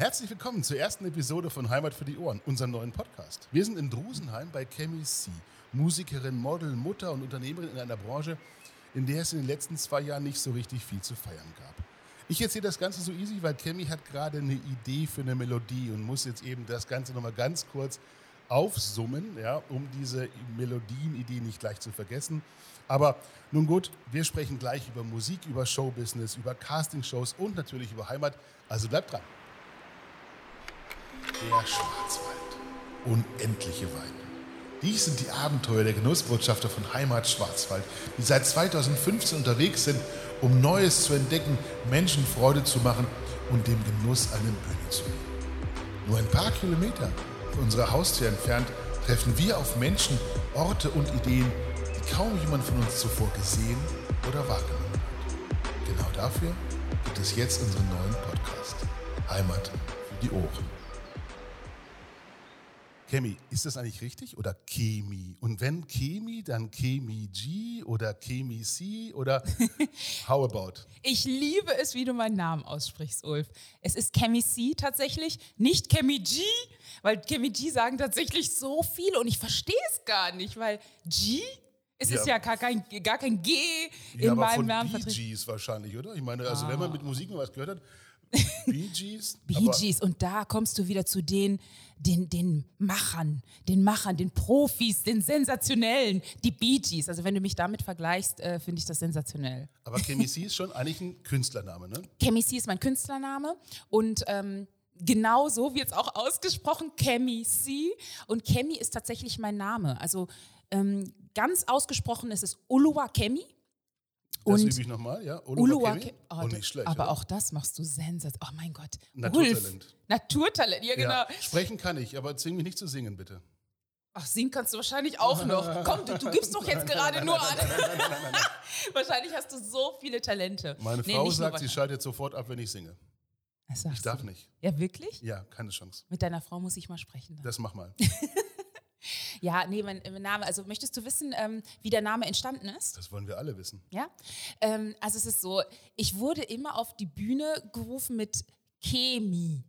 Herzlich willkommen zur ersten Episode von Heimat für die Ohren, unserem neuen Podcast. Wir sind in Drusenheim bei Kemi C, Musikerin, Model, Mutter und Unternehmerin in einer Branche, in der es in den letzten zwei Jahren nicht so richtig viel zu feiern gab. Ich erzähle das Ganze so easy, weil Kemi hat gerade eine Idee für eine Melodie und muss jetzt eben das Ganze nochmal ganz kurz aufsummen, ja, um diese Melodienidee nicht gleich zu vergessen. Aber nun gut, wir sprechen gleich über Musik, über Showbusiness, über Castingshows und natürlich über Heimat. Also bleibt dran. Der Schwarzwald. Unendliche Weiden. Dies sind die Abenteuer der Genussbotschafter von Heimat Schwarzwald, die seit 2015 unterwegs sind, um Neues zu entdecken, Menschen Freude zu machen und dem Genuss eine Bühne zu geben. Nur ein paar Kilometer von unserer Haustür entfernt treffen wir auf Menschen, Orte und Ideen, die kaum jemand von uns zuvor gesehen oder wahrgenommen hat. Genau dafür gibt es jetzt unseren neuen Podcast. Heimat für die Ohren. Kemi, ist das eigentlich richtig oder Chemi? Und wenn Chemi, dann Chemi G oder Chemi C oder how about? Ich liebe es, wie du meinen Namen aussprichst, Ulf. Es ist Chemi C tatsächlich, nicht Chemi G, weil Chemi G sagen tatsächlich so viele und ich verstehe es gar nicht, weil G es ja. ist ja gar kein, gar kein G in ja, meinem Namen. Bee Gees wahrscheinlich, oder? Ich meine, also ah. wenn man mit Musik was gehört hat, Bee Gees. Bee Gees. Und da kommst du wieder zu den, den, den Machern, den Machern, den Profis, den Sensationellen, die Bee Gees. Also wenn du mich damit vergleichst, äh, finde ich das sensationell. Aber Kemi C ist schon eigentlich ein Künstlername, ne? Kemi C ist mein Künstlername und ähm, genau so wird es auch ausgesprochen, Kemi C. Und Kemi ist tatsächlich mein Name. Also ähm, ganz ausgesprochen ist es Uluwa Kemi. Das übe ich nochmal, ja. Uluwake. Oh, nicht schlecht. Aber oder? auch das machst du sensationell. Oh mein Gott. Naturtalent. Ulf. Naturtalent, ja genau. Ja, sprechen kann ich, aber zwing mich nicht zu singen, bitte. Ach, singen kannst du wahrscheinlich auch noch. Komm, du, du gibst doch jetzt gerade nur an. wahrscheinlich hast du so viele Talente. Meine Frau nee, sagt, sie schaltet sofort ab, wenn ich singe. Ich darf du? nicht. Ja, wirklich? Ja, keine Chance. Mit deiner Frau muss ich mal sprechen. Dann. Das mach mal. Ja, nee, mein, mein, Name, also möchtest du wissen, ähm, wie der Name entstanden ist? Das wollen wir alle wissen. Ja, ähm, also es ist so, ich wurde immer auf die Bühne gerufen mit Chemie.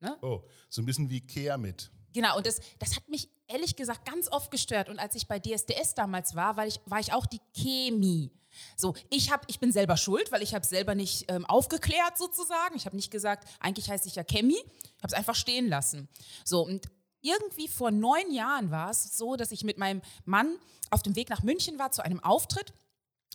Ne? Oh, so ein bisschen wie Keamit. Genau, und das, das hat mich ehrlich gesagt ganz oft gestört. Und als ich bei DSDS damals war, war ich, war ich auch die Chemie. So, ich, hab, ich bin selber schuld, weil ich habe selber nicht ähm, aufgeklärt sozusagen. Ich habe nicht gesagt, eigentlich heiße ich ja Chemie. Ich habe es einfach stehen lassen. So, und irgendwie vor neun Jahren war es so, dass ich mit meinem Mann auf dem Weg nach München war zu einem Auftritt.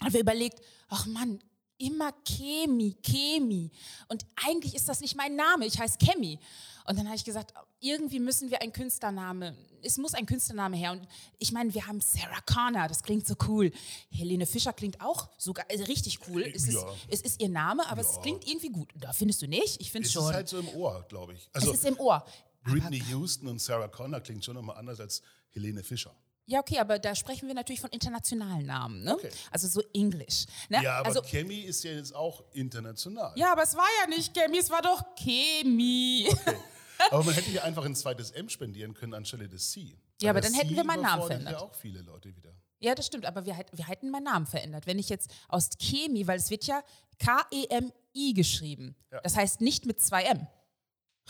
Und wir überlegt, ach Mann, immer Chemi, Chemi. Und eigentlich ist das nicht mein Name, ich heiße Chemi. Und dann habe ich gesagt, irgendwie müssen wir einen Künstlername, es muss ein Künstlername her. Und ich meine, wir haben Sarah Connor, das klingt so cool. Helene Fischer klingt auch sogar also richtig cool. Es, ja. ist, es ist ihr Name, aber ja. es klingt irgendwie gut. Da findest du nicht? Ich finde es schon. Es ist halt so im Ohr, glaube ich. Also, es ist im Ohr. Britney Houston und Sarah Connor klingt schon nochmal anders als Helene Fischer. Ja, okay, aber da sprechen wir natürlich von internationalen Namen, ne? Okay. Also so Englisch. Ne? Ja, aber also, Chemie ist ja jetzt auch international. Ja, aber es war ja nicht Chemie, es war doch Chemie. Okay. Aber man hätte ja einfach ein zweites M spendieren können anstelle des C. Ja, aber dann hätten wir meinen Namen verändert. ja auch viele Leute wieder. Ja, das stimmt, aber wir, wir hätten meinen Namen verändert. Wenn ich jetzt aus Chemie, weil es wird ja K-E-M-I geschrieben. Ja. Das heißt nicht mit zwei M.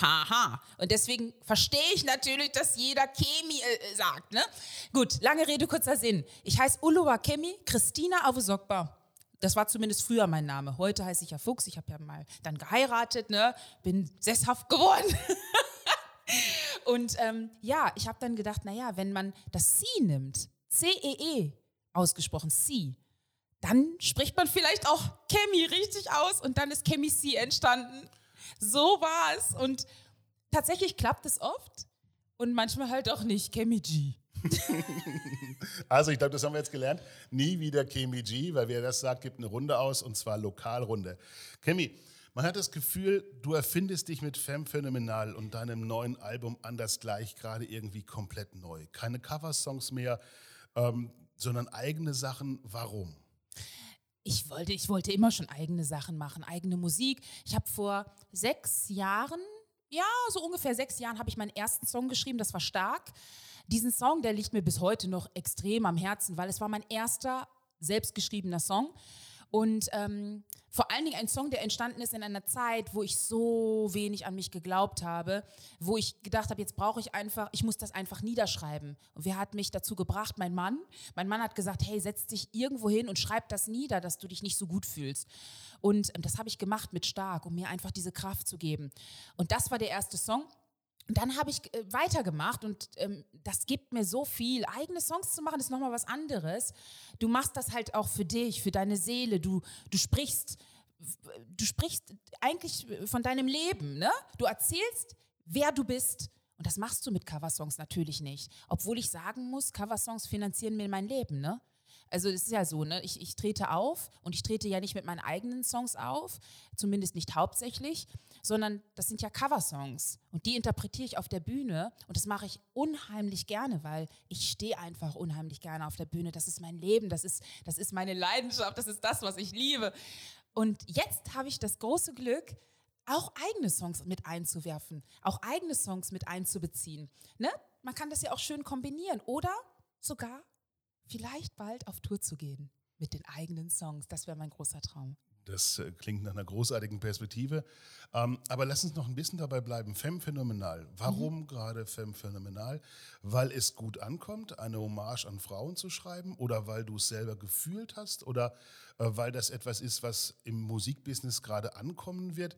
Haha. Und deswegen verstehe ich natürlich, dass jeder Kemi äh, sagt. Ne? Gut, lange Rede, kurzer Sinn. Ich heiße Uluwa Kemi Christina Avusokba. Das war zumindest früher mein Name. Heute heiße ich ja Fuchs. Ich habe ja mal dann geheiratet, ne? bin sesshaft geworden. Und ähm, ja, ich habe dann gedacht, naja, wenn man das C nimmt, C-E-E -E ausgesprochen, C, dann spricht man vielleicht auch Chemie richtig aus und dann ist Chemie C entstanden. So war es. Und tatsächlich klappt es oft und manchmal halt auch nicht. Chemiji. also ich glaube, das haben wir jetzt gelernt. Nie wieder Chemiji, weil wer das sagt, gibt eine Runde aus und zwar Lokalrunde. Chemi, man hat das Gefühl, du erfindest dich mit Femme Phänomenal und deinem neuen Album Anders Gleich gerade irgendwie komplett neu. Keine Coversongs mehr, ähm, sondern eigene Sachen. Warum? Ich wollte, ich wollte immer schon eigene Sachen machen, eigene Musik. Ich habe vor sechs Jahren, ja, so ungefähr sechs Jahren, habe ich meinen ersten Song geschrieben, das war stark. Diesen Song, der liegt mir bis heute noch extrem am Herzen, weil es war mein erster selbstgeschriebener Song. Und ähm, vor allen Dingen ein Song, der entstanden ist in einer Zeit, wo ich so wenig an mich geglaubt habe, wo ich gedacht habe, jetzt brauche ich einfach, ich muss das einfach niederschreiben. Und wer hat mich dazu gebracht? Mein Mann. Mein Mann hat gesagt, hey, setz dich irgendwo hin und schreib das nieder, dass du dich nicht so gut fühlst. Und ähm, das habe ich gemacht mit Stark, um mir einfach diese Kraft zu geben. Und das war der erste Song. Und dann habe ich äh, weitergemacht und ähm, das gibt mir so viel. Eigene Songs zu machen ist nochmal was anderes. Du machst das halt auch für dich, für deine Seele. Du, du sprichst, du sprichst eigentlich von deinem Leben. Ne? Du erzählst, wer du bist. Und das machst du mit Coversongs natürlich nicht. Obwohl ich sagen muss, Coversongs finanzieren mir mein Leben. Ne? Also es ist ja so, ne? ich, ich trete auf und ich trete ja nicht mit meinen eigenen Songs auf, zumindest nicht hauptsächlich, sondern das sind ja Coversongs und die interpretiere ich auf der Bühne und das mache ich unheimlich gerne, weil ich stehe einfach unheimlich gerne auf der Bühne. Das ist mein Leben, das ist, das ist meine Leidenschaft, das ist das, was ich liebe. Und jetzt habe ich das große Glück, auch eigene Songs mit einzuwerfen, auch eigene Songs mit einzubeziehen. Ne? Man kann das ja auch schön kombinieren oder sogar vielleicht bald auf Tour zu gehen mit den eigenen Songs. Das wäre mein großer Traum. Das äh, klingt nach einer großartigen Perspektive. Ähm, aber lass uns noch ein bisschen dabei bleiben. Femme phänomenal. Warum mhm. gerade Femme phänomenal? Weil es gut ankommt, eine Hommage an Frauen zu schreiben oder weil du es selber gefühlt hast oder äh, weil das etwas ist, was im Musikbusiness gerade ankommen wird?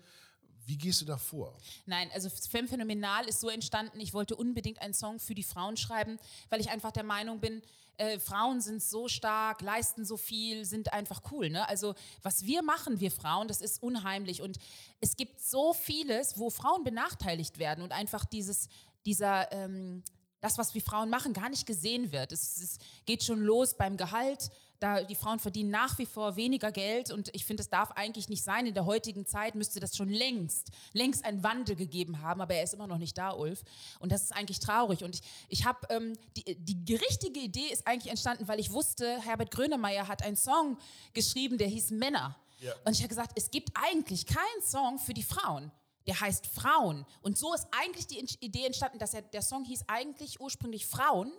Wie gehst du da vor? Nein, also Femme Phänomenal ist so entstanden, ich wollte unbedingt einen Song für die Frauen schreiben, weil ich einfach der Meinung bin, äh, Frauen sind so stark, leisten so viel, sind einfach cool. Ne? Also was wir machen, wir Frauen, das ist unheimlich. Und es gibt so vieles, wo Frauen benachteiligt werden und einfach dieses, dieser... Ähm, das, was wir Frauen machen, gar nicht gesehen wird. Es, es, geht schon los beim Gehalt. Da die Frauen verdienen nach wie vor weniger Geld und ich finde, das darf eigentlich nicht sein. In der heutigen Zeit müsste das schon längst, längst einen Wandel gegeben haben, aber er ist immer noch nicht da, Ulf. Und das ist eigentlich traurig. Und ich, ich habe ähm, die, die richtige Idee ist eigentlich entstanden, weil ich wusste, Herbert Grönemeyer hat einen Song geschrieben, der hieß Männer. Ja. Und ich habe gesagt, es gibt eigentlich keinen Song für die Frauen der heißt Frauen. Und so ist eigentlich die Idee entstanden, dass er, der Song hieß eigentlich ursprünglich Frauen.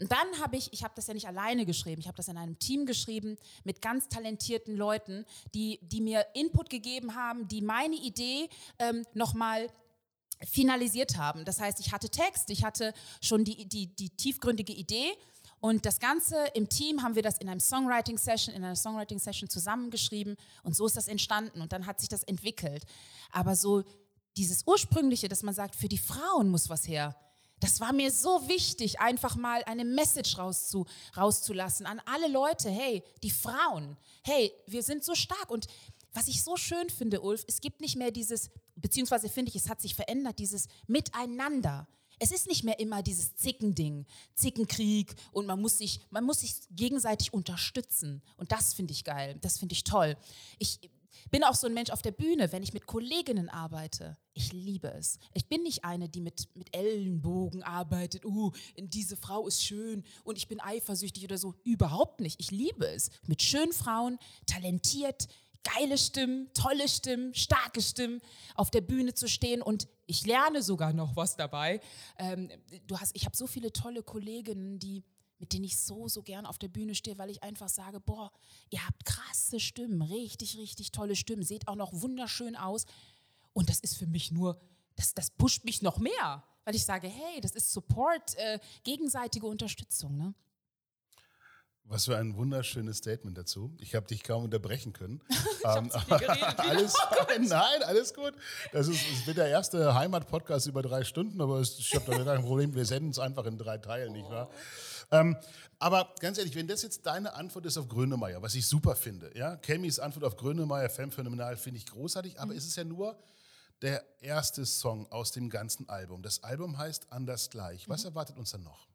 Und dann habe ich, ich habe das ja nicht alleine geschrieben, ich habe das in einem Team geschrieben mit ganz talentierten Leuten, die, die mir Input gegeben haben, die meine Idee ähm, nochmal finalisiert haben. Das heißt, ich hatte Text, ich hatte schon die, die, die tiefgründige Idee und das Ganze im Team haben wir das in einem Songwriting Session, in einer Songwriting Session zusammengeschrieben und so ist das entstanden und dann hat sich das entwickelt. Aber so dieses ursprüngliche, dass man sagt, für die Frauen muss was her. Das war mir so wichtig, einfach mal eine Message rauszu, rauszulassen an alle Leute. Hey, die Frauen, hey, wir sind so stark. Und was ich so schön finde, Ulf, es gibt nicht mehr dieses, beziehungsweise finde ich, es hat sich verändert, dieses Miteinander. Es ist nicht mehr immer dieses Zickending, Zickenkrieg und man muss sich, man muss sich gegenseitig unterstützen. Und das finde ich geil, das finde ich toll. Ich bin auch so ein Mensch auf der Bühne, wenn ich mit Kolleginnen arbeite. Ich liebe es. Ich bin nicht eine, die mit, mit Ellenbogen arbeitet. Uh, diese Frau ist schön und ich bin eifersüchtig oder so. Überhaupt nicht. Ich liebe es. Mit schönen Frauen, talentiert, geile Stimmen, tolle Stimmen, starke Stimmen auf der Bühne zu stehen und ich lerne sogar noch was dabei. Ähm, du hast, ich habe so viele tolle Kolleginnen, die mit denen ich so, so gern auf der Bühne stehe, weil ich einfach sage, boah, ihr habt krasse Stimmen, richtig, richtig tolle Stimmen, seht auch noch wunderschön aus. Und das ist für mich nur, das, das pusht mich noch mehr, weil ich sage, hey, das ist Support, äh, gegenseitige Unterstützung. Ne? Was für ein wunderschönes Statement dazu. Ich habe dich kaum unterbrechen können. ähm, alles, nein, alles gut. Das ist, es wird der erste Heimat-Podcast über drei Stunden, aber ich habe da kein Problem. Wir senden es einfach in drei Teilen, nicht wahr? Ähm, aber ganz ehrlich, wenn das jetzt deine Antwort ist auf Grönemeyer, was ich super finde, ja, Cammys Antwort auf Grönemeyer, Femme phänomenal, finde ich großartig, aber mhm. es ist ja nur der erste Song aus dem ganzen Album. Das Album heißt Anders gleich. Was mhm. erwartet uns dann noch?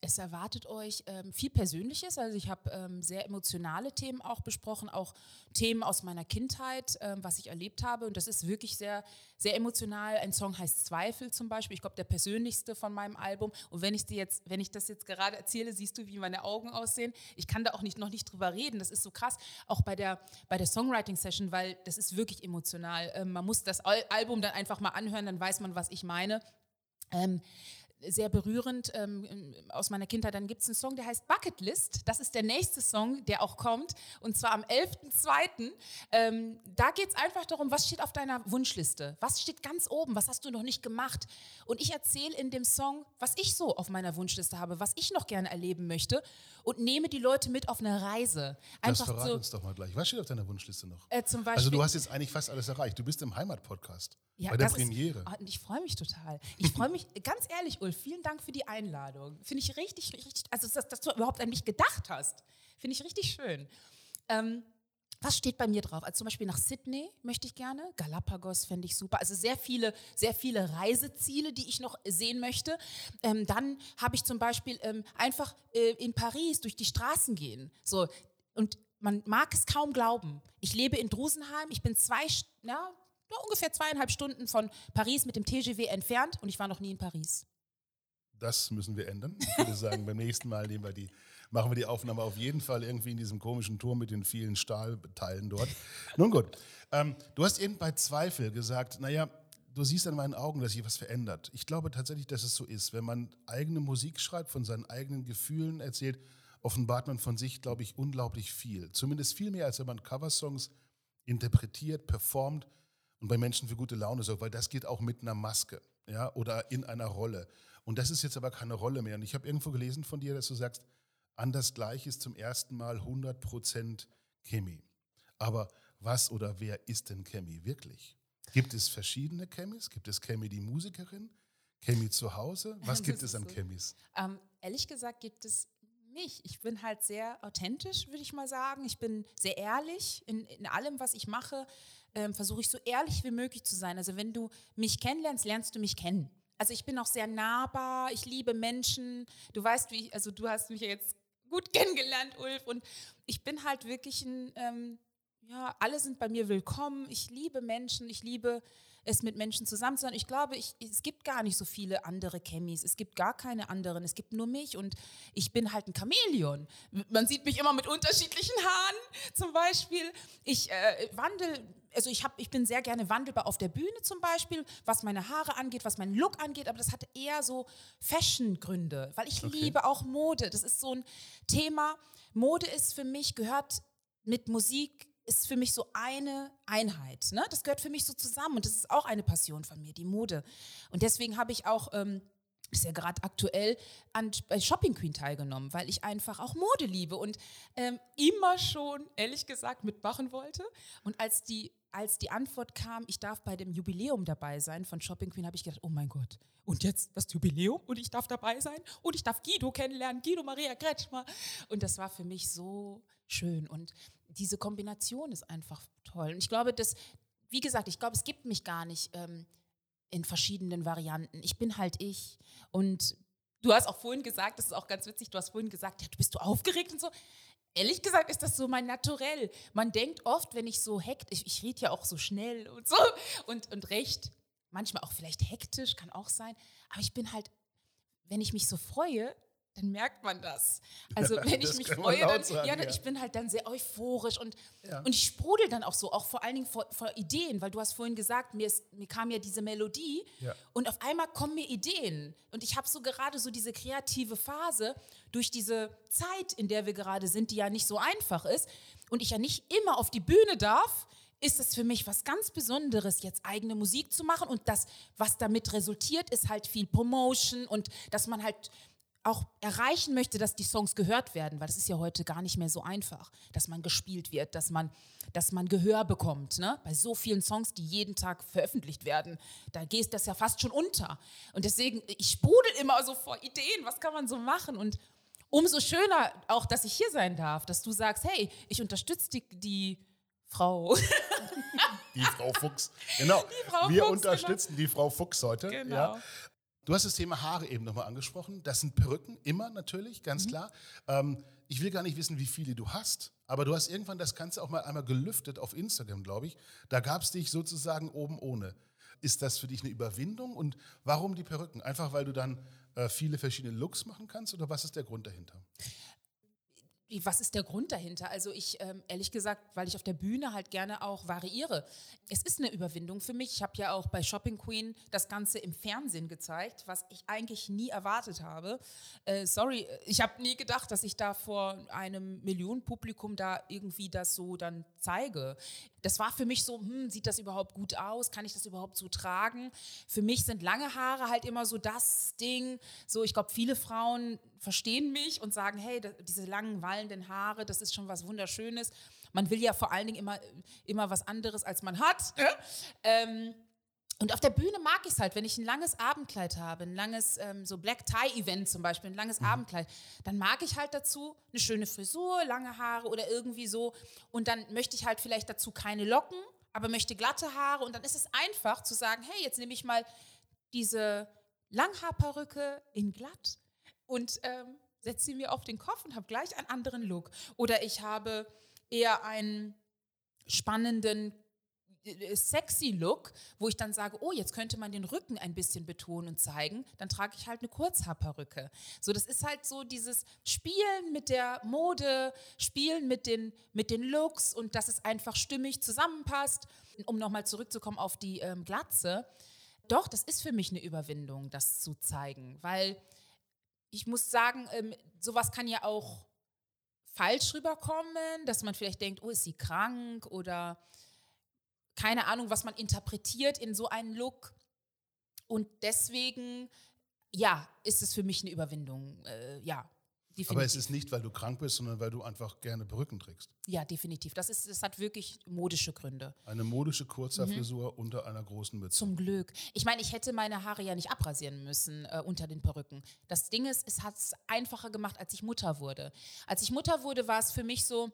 Es erwartet euch ähm, viel Persönliches. Also ich habe ähm, sehr emotionale Themen auch besprochen, auch Themen aus meiner Kindheit, ähm, was ich erlebt habe. Und das ist wirklich sehr, sehr emotional. Ein Song heißt Zweifel zum Beispiel. Ich glaube, der persönlichste von meinem Album. Und wenn ich dir jetzt, wenn ich das jetzt gerade erzähle, siehst du, wie meine Augen aussehen. Ich kann da auch nicht, noch nicht drüber reden. Das ist so krass. Auch bei der, bei der Songwriting-Session, weil das ist wirklich emotional. Ähm, man muss das Album dann einfach mal anhören, dann weiß man, was ich meine. Ähm, sehr berührend ähm, aus meiner Kindheit. Dann gibt es einen Song, der heißt Bucket List. Das ist der nächste Song, der auch kommt. Und zwar am 11.02. Ähm, da geht es einfach darum, was steht auf deiner Wunschliste? Was steht ganz oben? Was hast du noch nicht gemacht? Und ich erzähle in dem Song, was ich so auf meiner Wunschliste habe, was ich noch gerne erleben möchte und nehme die Leute mit auf eine Reise. Einfach das verrat so, uns doch mal gleich. Was steht auf deiner Wunschliste noch? Äh, Beispiel, also du hast jetzt eigentlich fast alles erreicht. Du bist im Heimatpodcast. Ja, bei der Premiere. Ist, oh, ich freue mich total. Ich freue mich, ganz ehrlich, Ulf, vielen Dank für die Einladung. Finde ich richtig, richtig, also dass, dass, du überhaupt an mich gedacht hast, finde ich richtig schön. Ähm, was steht bei mir drauf? Also zum Beispiel nach Sydney möchte ich gerne, Galapagos fände ich super. Also sehr viele, sehr viele Reiseziele, die ich noch sehen möchte. Ähm, dann habe ich zum Beispiel ähm, einfach äh, in Paris durch die Straßen gehen. So und man mag es kaum glauben. Ich lebe in Drusenheim. Ich bin zwei, ja, ungefähr zweieinhalb Stunden von Paris mit dem TGV entfernt und ich war noch nie in Paris. Das müssen wir ändern. Ich würde sagen, beim nächsten Mal nehmen wir die, machen wir die Aufnahme auf jeden Fall irgendwie in diesem komischen Turm mit den vielen Stahlteilen dort. Nun gut, ähm, du hast eben bei Zweifel gesagt, naja, du siehst an meinen Augen, dass sich was verändert. Ich glaube tatsächlich, dass es so ist. Wenn man eigene Musik schreibt, von seinen eigenen Gefühlen erzählt, offenbart man von sich, glaube ich, unglaublich viel. Zumindest viel mehr, als wenn man Coversongs interpretiert, performt und bei Menschen für gute Laune sorgt, weil das geht auch mit einer Maske ja, oder in einer Rolle. Und das ist jetzt aber keine Rolle mehr. Und ich habe irgendwo gelesen von dir, dass du sagst, anders gleich ist zum ersten Mal 100% Chemie. Aber was oder wer ist denn Chemie wirklich? Gibt es verschiedene Chemis? Gibt es Chemie die Musikerin? Chemie zu Hause? Was gibt es an so. Chemis? Ähm, ehrlich gesagt gibt es nicht. Ich bin halt sehr authentisch, würde ich mal sagen. Ich bin sehr ehrlich in, in allem, was ich mache. Ähm, Versuche ich so ehrlich wie möglich zu sein. Also wenn du mich kennenlernst, lernst du mich kennen. Also ich bin auch sehr nahbar. Ich liebe Menschen. Du weißt, wie ich, also du hast mich ja jetzt gut kennengelernt, Ulf. Und ich bin halt wirklich ein, ähm, ja, alle sind bei mir willkommen. Ich liebe Menschen. Ich liebe es mit Menschen zusammen zu sein. Ich glaube, ich, es gibt gar nicht so viele andere Chemis. Es gibt gar keine anderen. Es gibt nur mich und ich bin halt ein Chamäleon. Man sieht mich immer mit unterschiedlichen Haaren zum Beispiel. Ich äh, wandel, also ich, hab, ich bin sehr gerne wandelbar auf der Bühne zum Beispiel, was meine Haare angeht, was meinen Look angeht, aber das hat eher so Fashion-Gründe, weil ich okay. liebe auch Mode. Das ist so ein Thema. Mode ist für mich, gehört mit Musik ist für mich so eine Einheit. Ne? Das gehört für mich so zusammen und das ist auch eine Passion von mir, die Mode. Und deswegen habe ich auch, ähm, ist ja gerade aktuell, an, bei Shopping Queen teilgenommen, weil ich einfach auch Mode liebe und ähm, immer schon, ehrlich gesagt, mitmachen wollte. Und als die als die Antwort kam, ich darf bei dem Jubiläum dabei sein von Shopping Queen, habe ich gedacht, oh mein Gott, und jetzt das Jubiläum und ich darf dabei sein und ich darf Guido kennenlernen, Guido Maria Kretschmer. Und das war für mich so schön und diese Kombination ist einfach toll. Und ich glaube, dass, wie gesagt, ich glaube, es gibt mich gar nicht ähm, in verschiedenen Varianten. Ich bin halt ich. Und du hast auch vorhin gesagt, das ist auch ganz witzig, du hast vorhin gesagt, ja, du bist du aufgeregt und so. Ehrlich gesagt ist das so mein Naturell. Man denkt oft, wenn ich so hekt, ich, ich rede ja auch so schnell und so und, und recht, manchmal auch vielleicht hektisch, kann auch sein, aber ich bin halt, wenn ich mich so freue, dann merkt man das. Also wenn ich mich freue, dann, sagen, ja, ja, ich bin halt dann sehr euphorisch und, ja. und ich sprudel dann auch so, auch vor allen Dingen vor, vor Ideen, weil du hast vorhin gesagt, mir, ist, mir kam ja diese Melodie ja. und auf einmal kommen mir Ideen und ich habe so gerade so diese kreative Phase durch diese Zeit, in der wir gerade sind, die ja nicht so einfach ist und ich ja nicht immer auf die Bühne darf, ist es für mich was ganz Besonderes, jetzt eigene Musik zu machen und das, was damit resultiert, ist halt viel Promotion und dass man halt auch erreichen möchte, dass die Songs gehört werden, weil das ist ja heute gar nicht mehr so einfach, dass man gespielt wird, dass man, dass man Gehör bekommt. Ne? Bei so vielen Songs, die jeden Tag veröffentlicht werden, da geht das ja fast schon unter. Und deswegen, ich sprudel immer so vor Ideen, was kann man so machen? Und umso schöner auch, dass ich hier sein darf, dass du sagst, hey, ich unterstütze die, die Frau. Die Frau Fuchs. Genau. Frau Wir Fuchs, unterstützen genau. die Frau Fuchs heute. Genau. Ja. Du hast das Thema Haare eben nochmal angesprochen. Das sind Perücken, immer natürlich, ganz mhm. klar. Ähm, ich will gar nicht wissen, wie viele du hast, aber du hast irgendwann das Ganze auch mal einmal gelüftet auf Instagram, glaube ich. Da gab es dich sozusagen oben ohne. Ist das für dich eine Überwindung und warum die Perücken? Einfach weil du dann äh, viele verschiedene Looks machen kannst oder was ist der Grund dahinter? Was ist der Grund dahinter? Also ich, ähm, ehrlich gesagt, weil ich auf der Bühne halt gerne auch variiere. Es ist eine Überwindung für mich. Ich habe ja auch bei Shopping Queen das Ganze im Fernsehen gezeigt, was ich eigentlich nie erwartet habe. Äh, sorry, ich habe nie gedacht, dass ich da vor einem Millionenpublikum da irgendwie das so dann zeige. Das war für mich so, hm, sieht das überhaupt gut aus? Kann ich das überhaupt so tragen? Für mich sind lange Haare halt immer so das Ding. So, ich glaube, viele Frauen verstehen mich und sagen, hey, diese langen wallenden Haare, das ist schon was Wunderschönes. Man will ja vor allen Dingen immer, immer was anderes, als man hat. Ähm, und auf der Bühne mag ich es halt, wenn ich ein langes Abendkleid habe, ein langes ähm, so Black Tie Event zum Beispiel, ein langes mhm. Abendkleid, dann mag ich halt dazu eine schöne Frisur, lange Haare oder irgendwie so. Und dann möchte ich halt vielleicht dazu keine Locken, aber möchte glatte Haare. Und dann ist es einfach zu sagen, hey, jetzt nehme ich mal diese Langhaarperücke in glatt und ähm, setze sie mir auf den Kopf und habe gleich einen anderen Look. Oder ich habe eher einen spannenden sexy Look, wo ich dann sage, oh, jetzt könnte man den Rücken ein bisschen betonen und zeigen, dann trage ich halt eine Kurzhaarperücke. So, das ist halt so dieses Spielen mit der Mode, Spielen mit den, mit den Looks und dass es einfach stimmig zusammenpasst. Um nochmal zurückzukommen auf die ähm, Glatze. Doch, das ist für mich eine Überwindung, das zu zeigen, weil ich muss sagen, ähm, sowas kann ja auch falsch rüberkommen, dass man vielleicht denkt, oh, ist sie krank oder keine Ahnung, was man interpretiert in so einen Look. Und deswegen, ja, ist es für mich eine Überwindung. Äh, ja, Definitiv. Aber es ist nicht, weil du krank bist, sondern weil du einfach gerne Perücken trägst. Ja, definitiv. Das, ist, das hat wirklich modische Gründe. Eine modische Kurzhaarfrisur mhm. unter einer großen Mütze. Zum Glück. Ich meine, ich hätte meine Haare ja nicht abrasieren müssen äh, unter den Perücken. Das Ding ist, es hat es einfacher gemacht, als ich Mutter wurde. Als ich Mutter wurde, war es für mich so,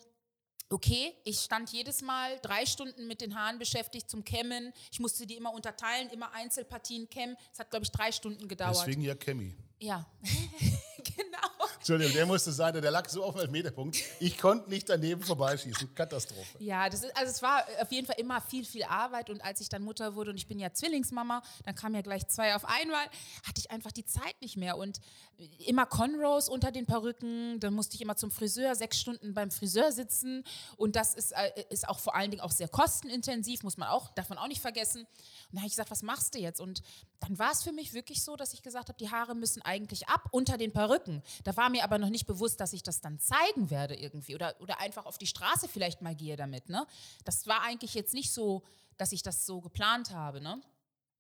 okay, ich stand jedes Mal drei Stunden mit den Haaren beschäftigt zum Kämmen. Ich musste die immer unterteilen, immer Einzelpartien kämmen. Es hat, glaube ich, drei Stunden gedauert. Deswegen ja Chemie. Ja. Entschuldigung, der musste sein, der lag so auf dem Meterpunkt. Ich konnte nicht daneben vorbeischießen. Katastrophe. Ja, das ist, also es war auf jeden Fall immer viel, viel Arbeit. Und als ich dann Mutter wurde und ich bin ja Zwillingsmama, dann kamen ja gleich zwei auf einmal, hatte ich einfach die Zeit nicht mehr. Und immer Conros unter den Perücken, dann musste ich immer zum Friseur, sechs Stunden beim Friseur sitzen. Und das ist, äh, ist auch vor allen Dingen auch sehr kostenintensiv, muss man auch, darf man auch nicht vergessen. Und dann habe ich gesagt, was machst du jetzt? Und dann war es für mich wirklich so, dass ich gesagt habe, die Haare müssen eigentlich ab unter den Perücken. Da war mir aber noch nicht bewusst, dass ich das dann zeigen werde irgendwie oder, oder einfach auf die Straße vielleicht mal gehe damit. Ne? Das war eigentlich jetzt nicht so, dass ich das so geplant habe. Ne?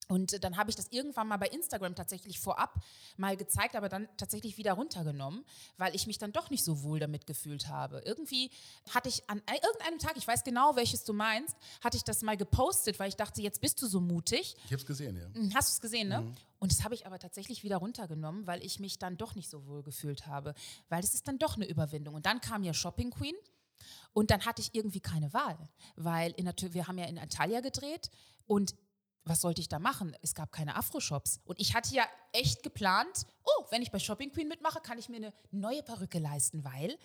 Und dann habe ich das irgendwann mal bei Instagram tatsächlich vorab mal gezeigt, aber dann tatsächlich wieder runtergenommen, weil ich mich dann doch nicht so wohl damit gefühlt habe. Irgendwie hatte ich an irgendeinem Tag, ich weiß genau, welches du meinst, hatte ich das mal gepostet, weil ich dachte, jetzt bist du so mutig. Ich habe es gesehen, ja. Hm, hast du es gesehen, ne? Mhm. Und das habe ich aber tatsächlich wieder runtergenommen, weil ich mich dann doch nicht so wohl gefühlt habe, weil es ist dann doch eine Überwindung. Und dann kam ja Shopping Queen. Und dann hatte ich irgendwie keine Wahl, weil in der, wir haben ja in Antalya gedreht und was sollte ich da machen? Es gab keine Afro-Shops. Und ich hatte ja echt geplant, oh, wenn ich bei Shopping Queen mitmache, kann ich mir eine neue Perücke leisten, weil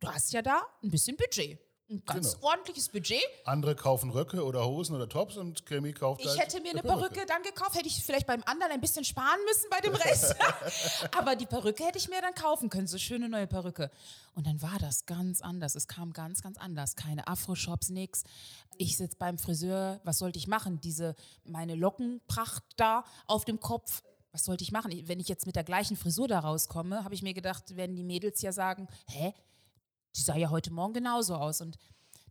du hast ja da ein bisschen Budget ein ganz genau. ordentliches Budget. Andere kaufen Röcke oder Hosen oder Tops und Chemie kauft Ich halt hätte mir eine Perücke. Perücke dann gekauft, hätte ich vielleicht beim anderen ein bisschen sparen müssen bei dem Rest. Aber die Perücke hätte ich mir dann kaufen können, so schöne neue Perücke. Und dann war das ganz anders. Es kam ganz, ganz anders. Keine Afro-Shops, nix. Ich sitze beim Friseur, was sollte ich machen? Diese, meine Lockenpracht da auf dem Kopf, was sollte ich machen? Wenn ich jetzt mit der gleichen Frisur da rauskomme, habe ich mir gedacht, werden die Mädels ja sagen, hä, die sah ja heute Morgen genauso aus. Und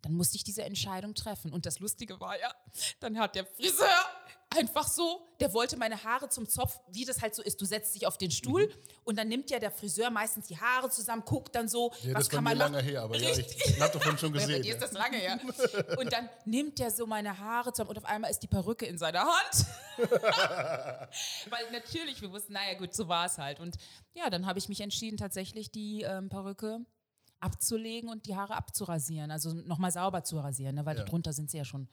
dann musste ich diese Entscheidung treffen. Und das Lustige war ja, dann hat der Friseur einfach so, der wollte meine Haare zum Zopf, wie das halt so ist. Du setzt dich auf den Stuhl mhm. und dann nimmt ja der Friseur meistens die Haare zusammen, guckt dann so, ja, was das kann man mir lange her, aber ja, ich, ich habe davon schon gesehen. Bei dir ist das lange her. Und dann nimmt der so meine Haare zusammen und auf einmal ist die Perücke in seiner Hand. Weil natürlich, wir wussten, naja gut, so war es halt. Und ja, dann habe ich mich entschieden, tatsächlich die ähm, Perücke abzulegen und die Haare abzurasieren, also nochmal sauber zu rasieren, ne, weil ja. darunter sind sie ja schon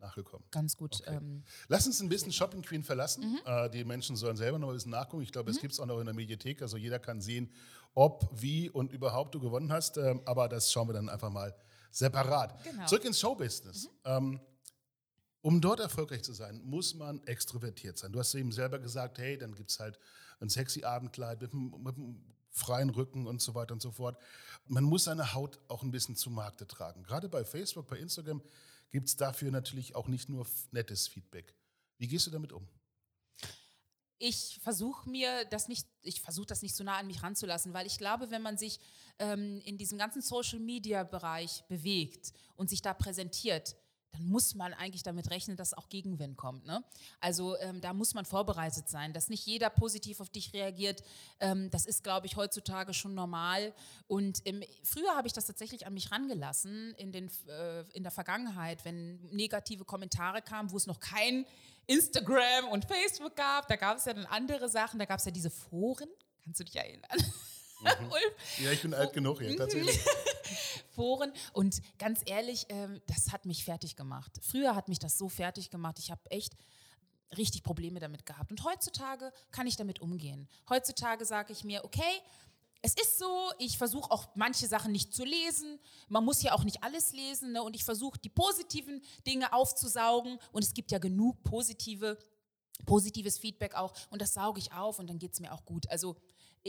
nachgekommen. Ganz gut. Okay. Ähm, Lass uns ein bisschen Shopping Queen verlassen. Mhm. Äh, die Menschen sollen selber noch ein bisschen nachgucken. Ich glaube, es mhm. gibt es auch noch in der Mediathek. Also jeder kann sehen, ob, wie und überhaupt du gewonnen hast. Ähm, aber das schauen wir dann einfach mal separat. Genau. Zurück ins Showbusiness. Mhm. Ähm, um dort erfolgreich zu sein, muss man extrovertiert sein. Du hast eben selber gesagt, hey, dann gibt es halt ein sexy Abendkleid mit, mit einem freien Rücken und so weiter und so fort. Man muss seine Haut auch ein bisschen zu Markte tragen. Gerade bei Facebook, bei Instagram gibt es dafür natürlich auch nicht nur nettes Feedback. Wie gehst du damit um? ich versuche mir das nicht, ich versuche das nicht so nah an mich ranzulassen, weil ich glaube, wenn man sich ähm, in diesem ganzen Social Media Bereich bewegt und sich da präsentiert, dann muss man eigentlich damit rechnen, dass auch Gegenwind kommt. Ne? Also ähm, da muss man vorbereitet sein, dass nicht jeder positiv auf dich reagiert. Ähm, das ist, glaube ich, heutzutage schon normal. Und im, früher habe ich das tatsächlich an mich rangelassen in, den, äh, in der Vergangenheit, wenn negative Kommentare kamen, wo es noch kein Instagram und Facebook gab. Da gab es ja dann andere Sachen. Da gab es ja diese Foren. Kannst du dich erinnern? Mhm. ja, ich bin alt genug, ja, tatsächlich. Foren. Und ganz ehrlich, ähm, das hat mich fertig gemacht. Früher hat mich das so fertig gemacht. Ich habe echt richtig Probleme damit gehabt. Und heutzutage kann ich damit umgehen. Heutzutage sage ich mir, okay, es ist so, ich versuche auch manche Sachen nicht zu lesen. Man muss ja auch nicht alles lesen. Ne? Und ich versuche die positiven Dinge aufzusaugen. Und es gibt ja genug positive, positives Feedback auch. Und das sauge ich auf und dann geht es mir auch gut. Also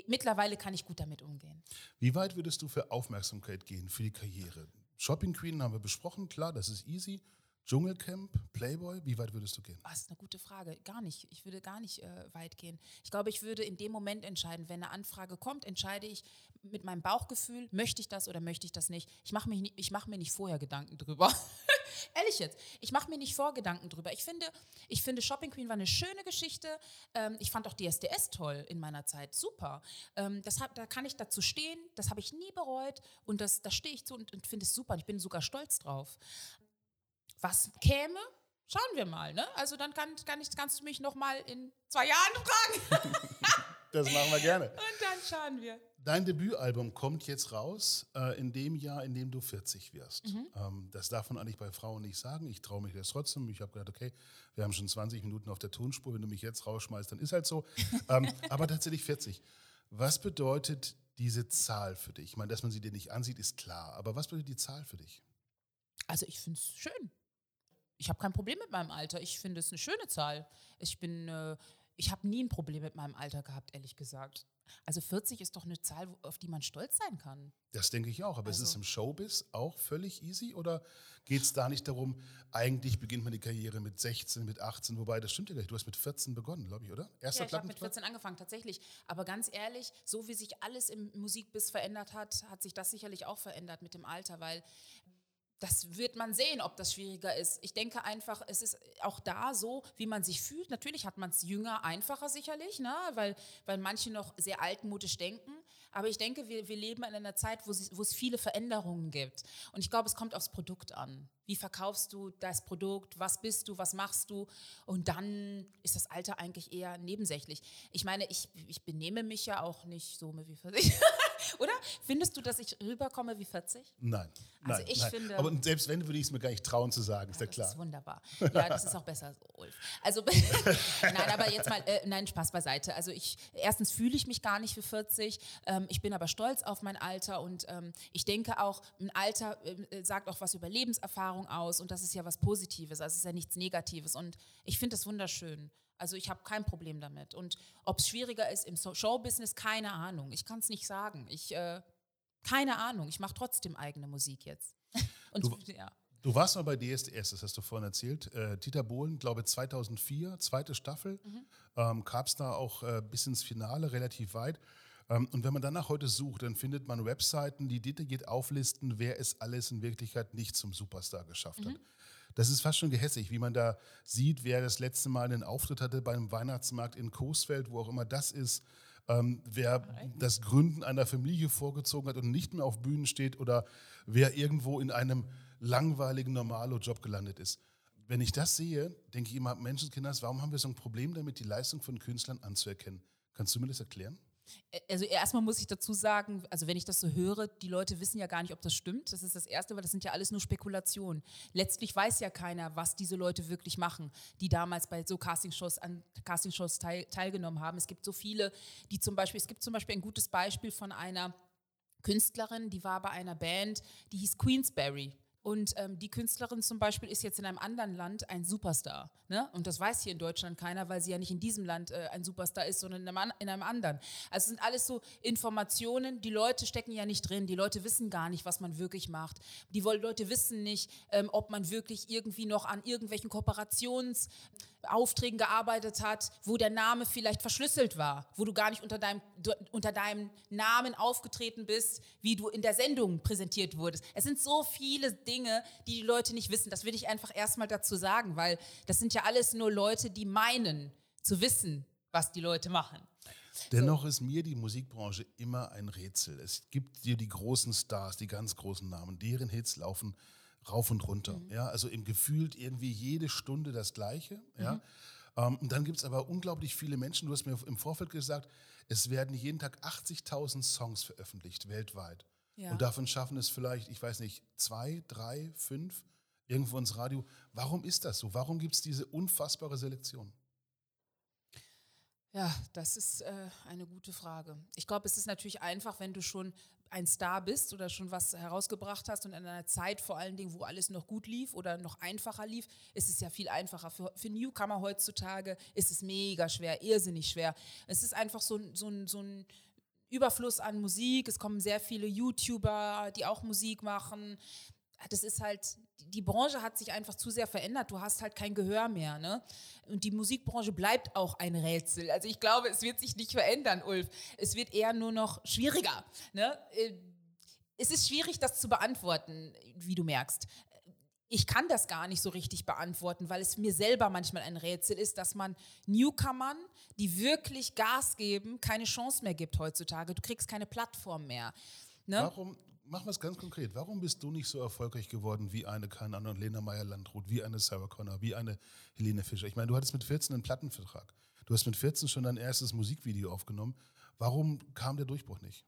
mittlerweile kann ich gut damit umgehen. Wie weit würdest du für Aufmerksamkeit gehen, für die Karriere? Shopping Queen haben wir besprochen, klar, das ist easy. Dschungelcamp, Playboy, wie weit würdest du gehen? Das ist eine gute Frage. Gar nicht. Ich würde gar nicht äh, weit gehen. Ich glaube, ich würde in dem Moment entscheiden, wenn eine Anfrage kommt, entscheide ich mit meinem Bauchgefühl, möchte ich das oder möchte ich das nicht. Ich mache mach mir nicht vorher Gedanken drüber. Ehrlich jetzt, ich mache mir nicht vor Gedanken drüber. Ich finde, ich finde Shopping Queen war eine schöne Geschichte. Ähm, ich fand auch DSDS toll in meiner Zeit. Super. Ähm, das hat, da kann ich dazu stehen. Das habe ich nie bereut. Und das, da stehe ich zu und, und finde es super. Und ich bin sogar stolz drauf was käme, schauen wir mal. Ne? Also dann kann, kann ich, kannst du mich noch mal in zwei Jahren fragen. das machen wir gerne. Und dann schauen wir. Dein Debütalbum kommt jetzt raus äh, in dem Jahr, in dem du 40 wirst. Mhm. Ähm, das darf man eigentlich bei Frauen nicht sagen. Ich traue mich das trotzdem. Ich habe gedacht, okay, wir haben schon 20 Minuten auf der Tonspur. Wenn du mich jetzt rausschmeißt, dann ist halt so. ähm, aber tatsächlich 40. Was bedeutet diese Zahl für dich? Ich meine, dass man sie dir nicht ansieht, ist klar. Aber was bedeutet die Zahl für dich? Also ich finde es schön ich habe kein Problem mit meinem Alter. Ich finde es eine schöne Zahl. Ich bin, äh, ich habe nie ein Problem mit meinem Alter gehabt, ehrlich gesagt. Also 40 ist doch eine Zahl, auf die man stolz sein kann. Das denke ich auch. Aber also. ist es im Showbiz auch völlig easy? Oder geht es da nicht darum, eigentlich beginnt man die Karriere mit 16, mit 18? Wobei, das stimmt ja gleich. Du hast mit 14 begonnen, glaube ich, oder? Erster ja, ich habe mit 14 angefangen, tatsächlich. Aber ganz ehrlich, so wie sich alles im Musikbiss verändert hat, hat sich das sicherlich auch verändert mit dem Alter, weil das wird man sehen, ob das schwieriger ist. Ich denke einfach, es ist auch da so, wie man sich fühlt. Natürlich hat man es jünger einfacher sicherlich, ne? weil, weil manche noch sehr altmodisch denken. Aber ich denke, wir, wir leben in einer Zeit, wo, es viele Veränderungen gibt. Und ich glaube, es kommt aufs Produkt an. Wie verkaufst du das Produkt? Was bist du? Was machst du? Und dann ist das Alter eigentlich eher nebensächlich. Ich meine, ich, ich benehme mich ja auch nicht so wie für sich. Oder? Findest du, dass ich rüberkomme wie 40? Nein. Also nein, ich nein. finde. Aber selbst wenn, würde ich es mir gar nicht trauen zu sagen, ist ja, ja klar. Das ist wunderbar. Ja, das ist auch besser, Ulf. Also, nein, aber jetzt mal, äh, nein, Spaß beiseite. Also ich, erstens fühle ich mich gar nicht für 40. Ähm, ich bin aber stolz auf mein Alter und ähm, ich denke auch, ein Alter äh, sagt auch was über Lebenserfahrung aus und das ist ja was Positives. Also es ist ja nichts Negatives und ich finde das wunderschön. Also ich habe kein Problem damit. Und ob es schwieriger ist im Showbusiness, keine Ahnung. Ich kann es nicht sagen. Ich, äh, keine Ahnung. Ich mache trotzdem eigene Musik jetzt. Und du, ja. du warst mal bei DSDS, das hast du vorhin erzählt. Äh, Dieter Bohlen, glaube 2004, zweite Staffel. Mhm. Ähm, Gab es da auch äh, bis ins Finale, relativ weit. Ähm, und wenn man danach heute sucht, dann findet man Webseiten, die detailliert auflisten, wer es alles in Wirklichkeit nicht zum Superstar geschafft mhm. hat. Das ist fast schon gehässig, wie man da sieht, wer das letzte Mal einen Auftritt hatte beim Weihnachtsmarkt in Coesfeld, wo auch immer das ist. Ähm, wer das Gründen einer Familie vorgezogen hat und nicht mehr auf Bühnen steht oder wer irgendwo in einem langweiligen Normalo-Job gelandet ist. Wenn ich das sehe, denke ich immer, Menschenkinders, warum haben wir so ein Problem damit, die Leistung von Künstlern anzuerkennen? Kannst du mir das erklären? Also erstmal muss ich dazu sagen, also wenn ich das so höre, die Leute wissen ja gar nicht, ob das stimmt. Das ist das Erste, weil das sind ja alles nur Spekulationen. Letztlich weiß ja keiner, was diese Leute wirklich machen, die damals bei so Castingshows an Castingshows teil, teilgenommen haben. Es gibt so viele, die zum Beispiel, es gibt zum Beispiel ein gutes Beispiel von einer Künstlerin, die war bei einer Band, die hieß Queensberry. Und ähm, die Künstlerin zum Beispiel ist jetzt in einem anderen Land ein Superstar. Ne? Und das weiß hier in Deutschland keiner, weil sie ja nicht in diesem Land äh, ein Superstar ist, sondern in einem, in einem anderen. Also es sind alles so Informationen, die Leute stecken ja nicht drin. Die Leute wissen gar nicht, was man wirklich macht. Die Leute wissen nicht, ähm, ob man wirklich irgendwie noch an irgendwelchen Kooperationsaufträgen gearbeitet hat, wo der Name vielleicht verschlüsselt war, wo du gar nicht unter deinem, unter deinem Namen aufgetreten bist, wie du in der Sendung präsentiert wurdest. Es sind so viele Dinge, Dinge, die die Leute nicht wissen. Das will ich einfach erstmal dazu sagen, weil das sind ja alles nur Leute, die meinen zu wissen, was die Leute machen. Dennoch so. ist mir die Musikbranche immer ein Rätsel. Es gibt hier die großen Stars, die ganz großen Namen, deren Hits laufen rauf und runter. Mhm. Ja, also im Gefühlt irgendwie jede Stunde das Gleiche. Ja. Mhm. Um, und dann gibt es aber unglaublich viele Menschen, du hast mir im Vorfeld gesagt, es werden jeden Tag 80.000 Songs veröffentlicht weltweit. Ja. Und davon schaffen es vielleicht, ich weiß nicht, zwei, drei, fünf irgendwo ins Radio. Warum ist das so? Warum gibt es diese unfassbare Selektion? Ja, das ist äh, eine gute Frage. Ich glaube, es ist natürlich einfach, wenn du schon ein Star bist oder schon was herausgebracht hast und in einer Zeit vor allen Dingen, wo alles noch gut lief oder noch einfacher lief, ist es ja viel einfacher. Für, für Newcomer heutzutage ist es mega schwer, irrsinnig schwer. Es ist einfach so, so, so ein Überfluss an Musik. Es kommen sehr viele YouTuber, die auch Musik machen. Das ist halt, die Branche hat sich einfach zu sehr verändert. Du hast halt kein Gehör mehr. Ne? Und die Musikbranche bleibt auch ein Rätsel. Also ich glaube, es wird sich nicht verändern, Ulf. Es wird eher nur noch schwieriger. Ne? Äh, es ist schwierig, das zu beantworten, wie du merkst ich kann das gar nicht so richtig beantworten, weil es mir selber manchmal ein Rätsel ist, dass man Newcomern, die wirklich Gas geben, keine Chance mehr gibt heutzutage. Du kriegst keine Plattform mehr. Ne? Warum, machen wir es ganz konkret, warum bist du nicht so erfolgreich geworden wie eine, keine Ahnung, Lena Meyer-Landrut, wie eine Sarah Connor, wie eine Helene Fischer? Ich meine, du hattest mit 14 einen Plattenvertrag. Du hast mit 14 schon dein erstes Musikvideo aufgenommen. Warum kam der Durchbruch nicht?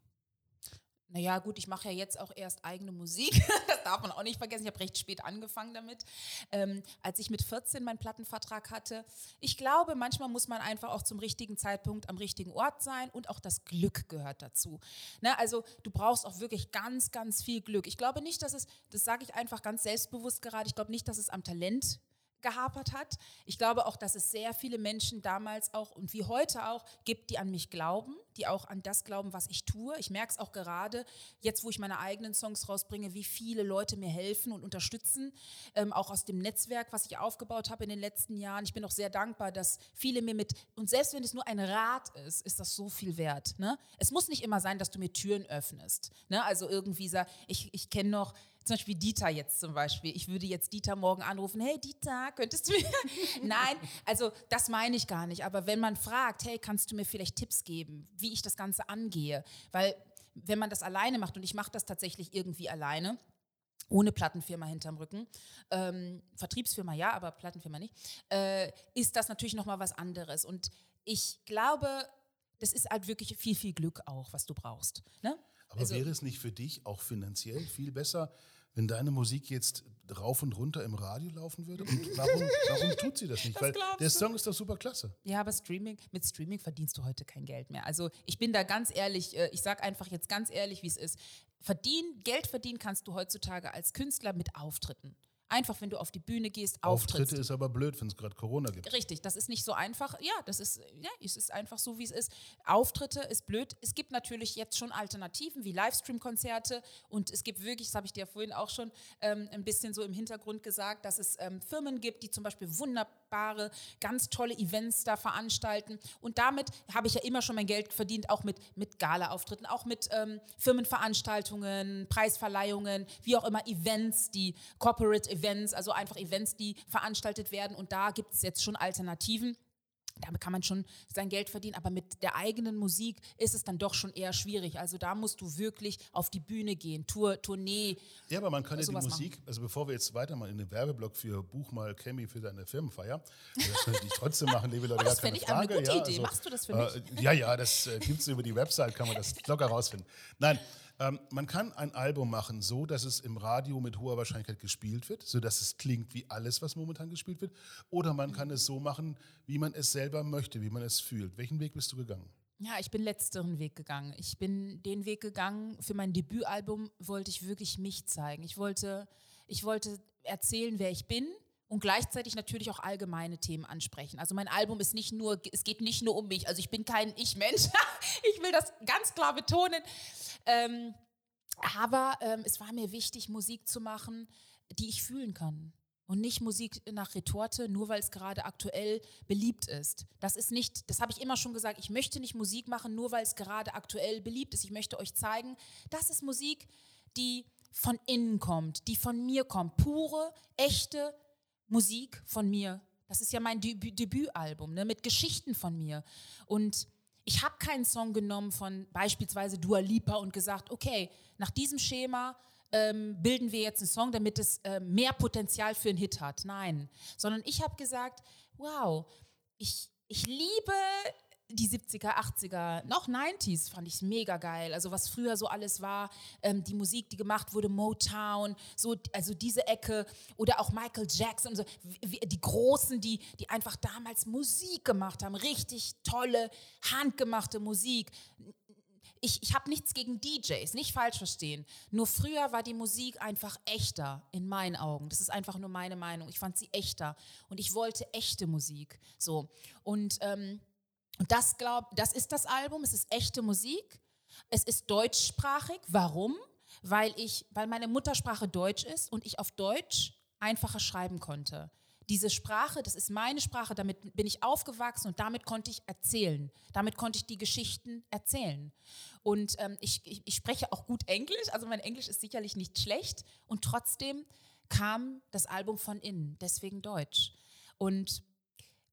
Naja, gut, ich mache ja jetzt auch erst eigene Musik. das darf man auch nicht vergessen. Ich habe recht spät angefangen damit. Ähm, als ich mit 14 meinen Plattenvertrag hatte. Ich glaube, manchmal muss man einfach auch zum richtigen Zeitpunkt am richtigen Ort sein und auch das Glück gehört dazu. Ne, also du brauchst auch wirklich ganz, ganz viel Glück. Ich glaube nicht, dass es, das sage ich einfach ganz selbstbewusst gerade, ich glaube nicht, dass es am Talent gehapert hat. Ich glaube auch, dass es sehr viele Menschen damals auch und wie heute auch gibt, die an mich glauben, die auch an das glauben, was ich tue. Ich merke es auch gerade, jetzt wo ich meine eigenen Songs rausbringe, wie viele Leute mir helfen und unterstützen, ähm, auch aus dem Netzwerk, was ich aufgebaut habe in den letzten Jahren. Ich bin auch sehr dankbar, dass viele mir mit, und selbst wenn es nur ein Rat ist, ist das so viel wert. Ne? Es muss nicht immer sein, dass du mir Türen öffnest. Ne? Also irgendwie, ich, ich kenne noch, zum Beispiel Dieter jetzt zum Beispiel. Ich würde jetzt Dieter morgen anrufen, hey Dieter, könntest du mir... Nein, also das meine ich gar nicht. Aber wenn man fragt, hey, kannst du mir vielleicht Tipps geben, wie ich das Ganze angehe? Weil wenn man das alleine macht, und ich mache das tatsächlich irgendwie alleine, ohne Plattenfirma hinterm Rücken, ähm, Vertriebsfirma ja, aber Plattenfirma nicht, äh, ist das natürlich nochmal was anderes. Und ich glaube, das ist halt wirklich viel, viel Glück auch, was du brauchst. Ne? Aber also, wäre es nicht für dich auch finanziell viel besser, wenn deine Musik jetzt rauf und runter im Radio laufen würde? Und warum, warum tut sie das nicht? Das Weil der Song ist doch super klasse. Ja, aber Streaming, mit Streaming verdienst du heute kein Geld mehr. Also ich bin da ganz ehrlich, äh, ich sage einfach jetzt ganz ehrlich, wie es ist. Verdienen, Geld verdienen kannst du heutzutage als Künstler mit Auftritten. Einfach, wenn du auf die Bühne gehst, auftrittst. Auftritte ist aber blöd, wenn es gerade Corona gibt. Richtig, das ist nicht so einfach. Ja, das ist, ja, es ist einfach so, wie es ist. Auftritte ist blöd. Es gibt natürlich jetzt schon Alternativen wie Livestream-Konzerte und es gibt wirklich, das habe ich dir vorhin auch schon ähm, ein bisschen so im Hintergrund gesagt, dass es ähm, Firmen gibt, die zum Beispiel wunderbare, ganz tolle Events da veranstalten. Und damit habe ich ja immer schon mein Geld verdient, auch mit, mit Gala-Auftritten, auch mit ähm, Firmenveranstaltungen, Preisverleihungen, wie auch immer Events, die Corporate Events Events, also einfach Events, die veranstaltet werden. Und da gibt es jetzt schon Alternativen. Damit kann man schon sein Geld verdienen, aber mit der eigenen Musik ist es dann doch schon eher schwierig. Also da musst du wirklich auf die Bühne gehen, Tour, Tournee. Ja, aber man kann ja die Musik, machen. also bevor wir jetzt weitermachen in den Werbeblock für Buch mal Cammy für deine Firmenfeier, das könnte ich trotzdem machen, liebe Leute, oh, das finde ich Frage. eine gute ja, Idee. Also, Machst du das für mich? Äh, ja, ja, das äh, gibt es über die Website, kann man das locker rausfinden. Nein, ähm, man kann ein Album machen, so dass es im Radio mit hoher Wahrscheinlichkeit gespielt wird, so dass es klingt wie alles, was momentan gespielt wird. Oder man kann es so machen, wie man es selber möchte, wie man es fühlt. Welchen Weg bist du gegangen? Ja, ich bin letzteren Weg gegangen. Ich bin den Weg gegangen, für mein Debütalbum wollte ich wirklich mich zeigen. Ich wollte ich wollte erzählen, wer ich bin und gleichzeitig natürlich auch allgemeine Themen ansprechen. Also mein Album ist nicht nur, es geht nicht nur um mich. Also ich bin kein Ich-Mensch. ich will das ganz klar betonen. Ähm, aber ähm, es war mir wichtig, Musik zu machen, die ich fühlen kann. Und nicht Musik nach Retorte, nur weil es gerade aktuell beliebt ist. Das ist nicht, das habe ich immer schon gesagt, ich möchte nicht Musik machen, nur weil es gerade aktuell beliebt ist. Ich möchte euch zeigen, das ist Musik, die von innen kommt, die von mir kommt. Pure, echte Musik von mir. Das ist ja mein Debü Debütalbum, ne, mit Geschichten von mir. Und ich habe keinen Song genommen von beispielsweise Dua Lipa und gesagt, okay, nach diesem Schema ähm, bilden wir jetzt einen Song, damit es äh, mehr Potenzial für einen Hit hat. Nein, sondern ich habe gesagt, wow, ich, ich liebe die 70er, 80er, noch 90s fand ich mega geil. Also was früher so alles war, ähm, die Musik, die gemacht wurde, Motown, so, also diese Ecke oder auch Michael Jackson, so, die Großen, die, die einfach damals Musik gemacht haben, richtig tolle, handgemachte Musik ich, ich habe nichts gegen DJs, nicht falsch verstehen. Nur früher war die Musik einfach echter in meinen Augen. Das ist einfach nur meine Meinung. Ich fand sie echter und ich wollte echte Musik. So und ähm, das glaub, das ist das Album. Es ist echte Musik. Es ist deutschsprachig. Warum? Weil ich, weil meine Muttersprache Deutsch ist und ich auf Deutsch einfacher schreiben konnte diese Sprache, das ist meine Sprache, damit bin ich aufgewachsen und damit konnte ich erzählen. Damit konnte ich die Geschichten erzählen. Und ähm, ich, ich, ich spreche auch gut Englisch, also mein Englisch ist sicherlich nicht schlecht. Und trotzdem kam das Album von innen, deswegen Deutsch. Und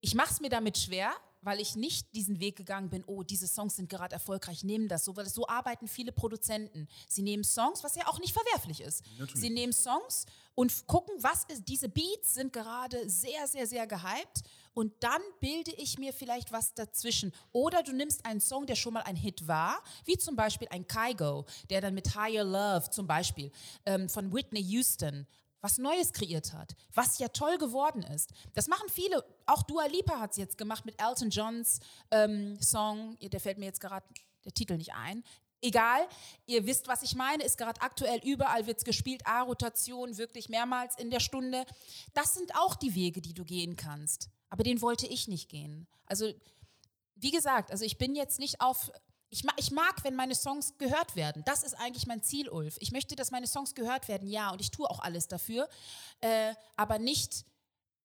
ich mache es mir damit schwer, weil ich nicht diesen Weg gegangen bin, oh, diese Songs sind gerade erfolgreich, nehmen das so, weil so arbeiten viele Produzenten. Sie nehmen Songs, was ja auch nicht verwerflich ist. Natürlich. Sie nehmen Songs und gucken, was ist, diese Beats sind gerade sehr, sehr, sehr gehypt und dann bilde ich mir vielleicht was dazwischen. Oder du nimmst einen Song, der schon mal ein Hit war, wie zum Beispiel ein Kygo, der dann mit Higher Love zum Beispiel ähm, von Whitney Houston was Neues kreiert hat, was ja toll geworden ist. Das machen viele, auch Dua Lipa hat es jetzt gemacht mit Elton Johns ähm, Song, der fällt mir jetzt gerade der Titel nicht ein. Egal, ihr wisst, was ich meine, ist gerade aktuell, überall wird es gespielt, A-Rotation, wirklich mehrmals in der Stunde. Das sind auch die Wege, die du gehen kannst. Aber den wollte ich nicht gehen. Also, wie gesagt, also ich bin jetzt nicht auf ich, mag, ich mag, wenn meine Songs gehört werden. Das ist eigentlich mein Ziel, Ulf. Ich möchte, dass meine Songs gehört werden, ja, und ich tue auch alles dafür, äh, aber nicht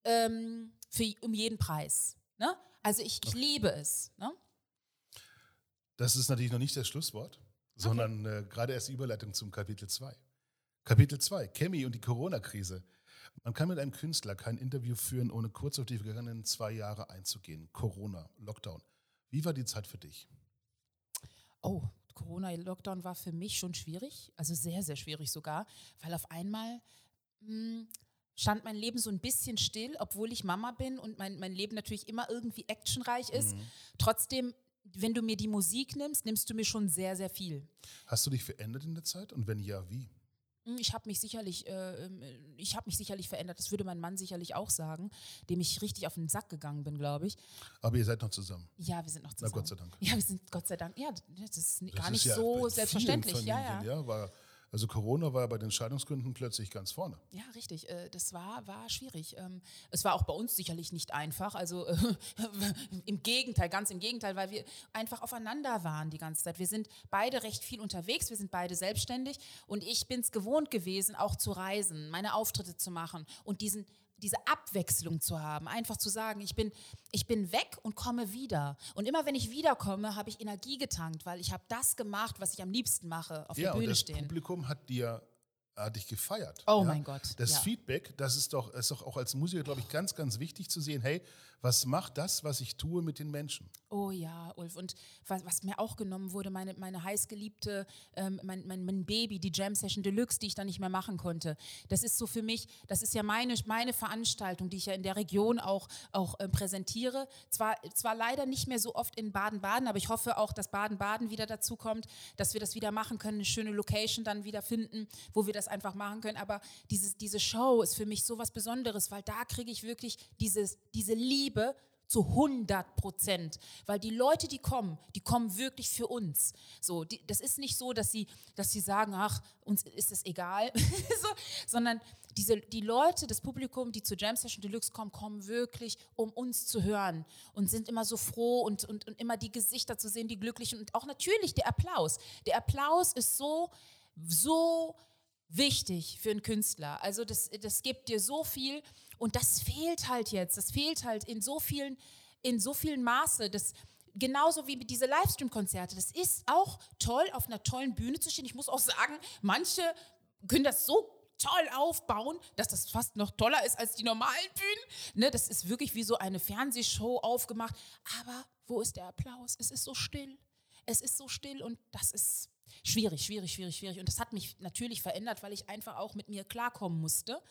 ähm, für, um jeden Preis. Ne? Also ich, ich okay. liebe es. Ne? Das ist natürlich noch nicht das Schlusswort, sondern okay. äh, gerade erst die Überleitung zum Kapitel 2. Kapitel 2, Chemie und die Corona-Krise. Man kann mit einem Künstler kein Interview führen, ohne kurz auf die vergangenen zwei Jahre einzugehen. Corona, Lockdown. Wie war die Zeit für dich? Oh, Corona-Lockdown war für mich schon schwierig, also sehr, sehr schwierig sogar, weil auf einmal mh, hm, stand mein Leben so ein bisschen still, obwohl ich Mama bin und mein, mein Leben natürlich immer irgendwie actionreich ist. Mhm. Trotzdem, wenn du mir die Musik nimmst, nimmst du mir schon sehr, sehr viel. Hast du dich verändert in der Zeit und wenn ja, wie? Hm, ich habe mich sicherlich, äh, ähm, ich habe mich sicherlich verändert. Das würde mein Mann sicherlich auch sagen, dem ich richtig auf den Sack gegangen bin, glaube ich. Aber ihr seid noch zusammen. Ja, wir sind noch zusammen. Na Gott sei Dank. Ja, wir sind Gott sei Dank. Ja, das ist das gar ist nicht ja so selbstverständlich. ja, ja. ja war also Corona war ja bei den Scheidungsgründen plötzlich ganz vorne. Ja, richtig. Äh, das war, war schwierig. Ähm, es war auch bei uns sicherlich nicht einfach. Also im Gegenteil, ganz im Gegenteil, weil wir einfach aufeinander waren die ganze Zeit. Wir sind beide recht viel unterwegs, wir sind beide selbstständig und ich bin es gewohnt gewesen, auch zu reisen, meine Auftritte zu machen und diesen diese Abwechslung zu haben, einfach zu sagen, ich bin, ich bin weg und komme wieder. Und immer wenn ich wiederkomme, habe ich Energie getankt, weil ich habe das gemacht, was ich am liebsten mache, auf ja, der Bühne und das stehen. Publikum hat dir hat dich gefeiert. Oh ja? mein Gott. Das ja. Feedback, das ist doch, ist doch auch als Musiker, glaube ich, ganz, ganz wichtig zu sehen, hey, was macht das, was ich tue mit den Menschen? Oh ja, Ulf. Und was, was mir auch genommen wurde, meine, meine heißgeliebte, ähm, mein, mein, mein, Baby, die Jam Session Deluxe, die ich dann nicht mehr machen konnte. Das ist so für mich, das ist ja meine, meine Veranstaltung, die ich ja in der Region auch, auch äh, präsentiere. Zwar, zwar leider nicht mehr so oft in Baden-Baden, aber ich hoffe auch, dass Baden-Baden wieder dazu kommt, dass wir das wieder machen können, eine schöne Location dann wieder finden, wo wir das einfach machen können. Aber dieses, diese Show ist für mich so was Besonderes, weil da kriege ich wirklich dieses, diese Liebe zu 100 Prozent, weil die Leute, die kommen, die kommen wirklich für uns. So, die, das ist nicht so, dass sie, dass sie sagen, ach, uns ist es egal, so, sondern Diese, die Leute, das Publikum, die zur Jam Session Deluxe kommen, kommen wirklich, um uns zu hören und sind immer so froh und, und, und immer die Gesichter zu sehen, die glücklichen und auch natürlich der Applaus. Der Applaus ist so, so wichtig für einen Künstler. Also das, das gibt dir so viel und das fehlt halt jetzt. Das fehlt halt in so vielen, in so vielen Maße. Das, genauso wie diese Livestream-Konzerte. Das ist auch toll, auf einer tollen Bühne zu stehen. Ich muss auch sagen, manche können das so toll aufbauen, dass das fast noch toller ist als die normalen Bühnen. Ne, das ist wirklich wie so eine Fernsehshow aufgemacht. Aber wo ist der Applaus? Es ist so still. Es ist so still und das ist Schwierig, schwierig, schwierig, schwierig. Und das hat mich natürlich verändert, weil ich einfach auch mit mir klarkommen musste.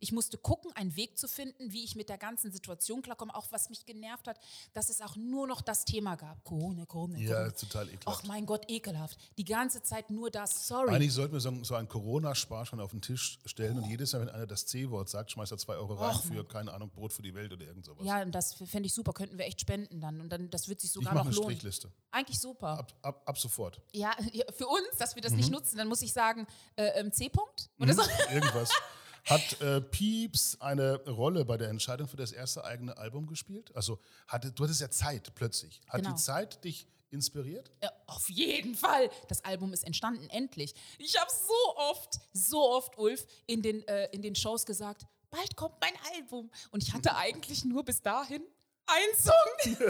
Ich musste gucken, einen Weg zu finden, wie ich mit der ganzen Situation klarkomme. Auch was mich genervt hat, dass es auch nur noch das Thema gab. Corona, Corona, Ja, Corona. total ekelhaft. Ach mein Gott, ekelhaft. Die ganze Zeit nur das, sorry. Eigentlich sollten wir so, so einen Corona-Sparschwein auf den Tisch stellen oh. und jedes Mal, wenn einer das C-Wort sagt, schmeißt er zwei Euro rein Och, für, keine Ahnung, Brot für die Welt oder irgend sowas. Ja, und das fände ich super. Könnten wir echt spenden dann. Und dann, das wird sich sogar ich noch eine lohnen. Strichliste. Eigentlich super. Ab, ab, ab sofort. Ja, für uns, dass wir das mhm. nicht nutzen, dann muss ich sagen, äh, ähm, C-Punkt oder mhm. so. Irgendwas. Hat äh, Pieps eine Rolle bei der Entscheidung für das erste eigene Album gespielt? Also hatte, du hattest ja Zeit plötzlich. Hat genau. die Zeit dich inspiriert? Ja, auf jeden Fall. Das Album ist entstanden, endlich. Ich habe so oft, so oft, Ulf, in den, äh, in den Shows gesagt, bald kommt mein Album. Und ich hatte eigentlich nur bis dahin ein Song.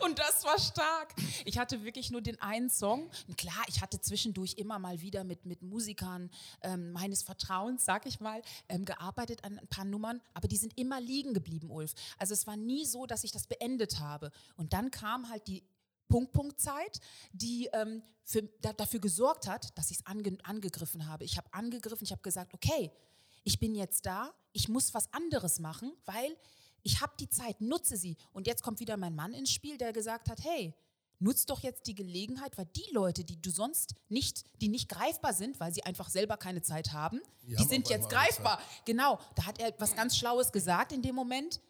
und das war stark. Ich hatte wirklich nur den einen Song. Und klar, ich hatte zwischendurch immer mal wieder mit, mit Musikern ähm, meines Vertrauens, sag ich mal, ähm, gearbeitet an ein paar Nummern, aber die sind immer liegen geblieben, Ulf. Also es war nie so, dass ich das beendet habe. Und dann kam halt die Punkt-Punkt-Zeit, die ähm, für, da, dafür gesorgt hat, dass ich es ange, angegriffen habe. Ich habe angegriffen, ich habe gesagt, okay, ich bin jetzt da, ich muss was anderes machen, weil ich habe die Zeit, nutze sie. Und jetzt kommt wieder mein Mann ins Spiel, der gesagt hat, hey, nutz doch jetzt die Gelegenheit, weil die Leute, die du sonst nicht, die nicht greifbar sind, weil sie einfach selber keine Zeit haben, die, die haben sind jetzt greifbar. Genau, da hat er was ganz Schlaues gesagt in dem Moment,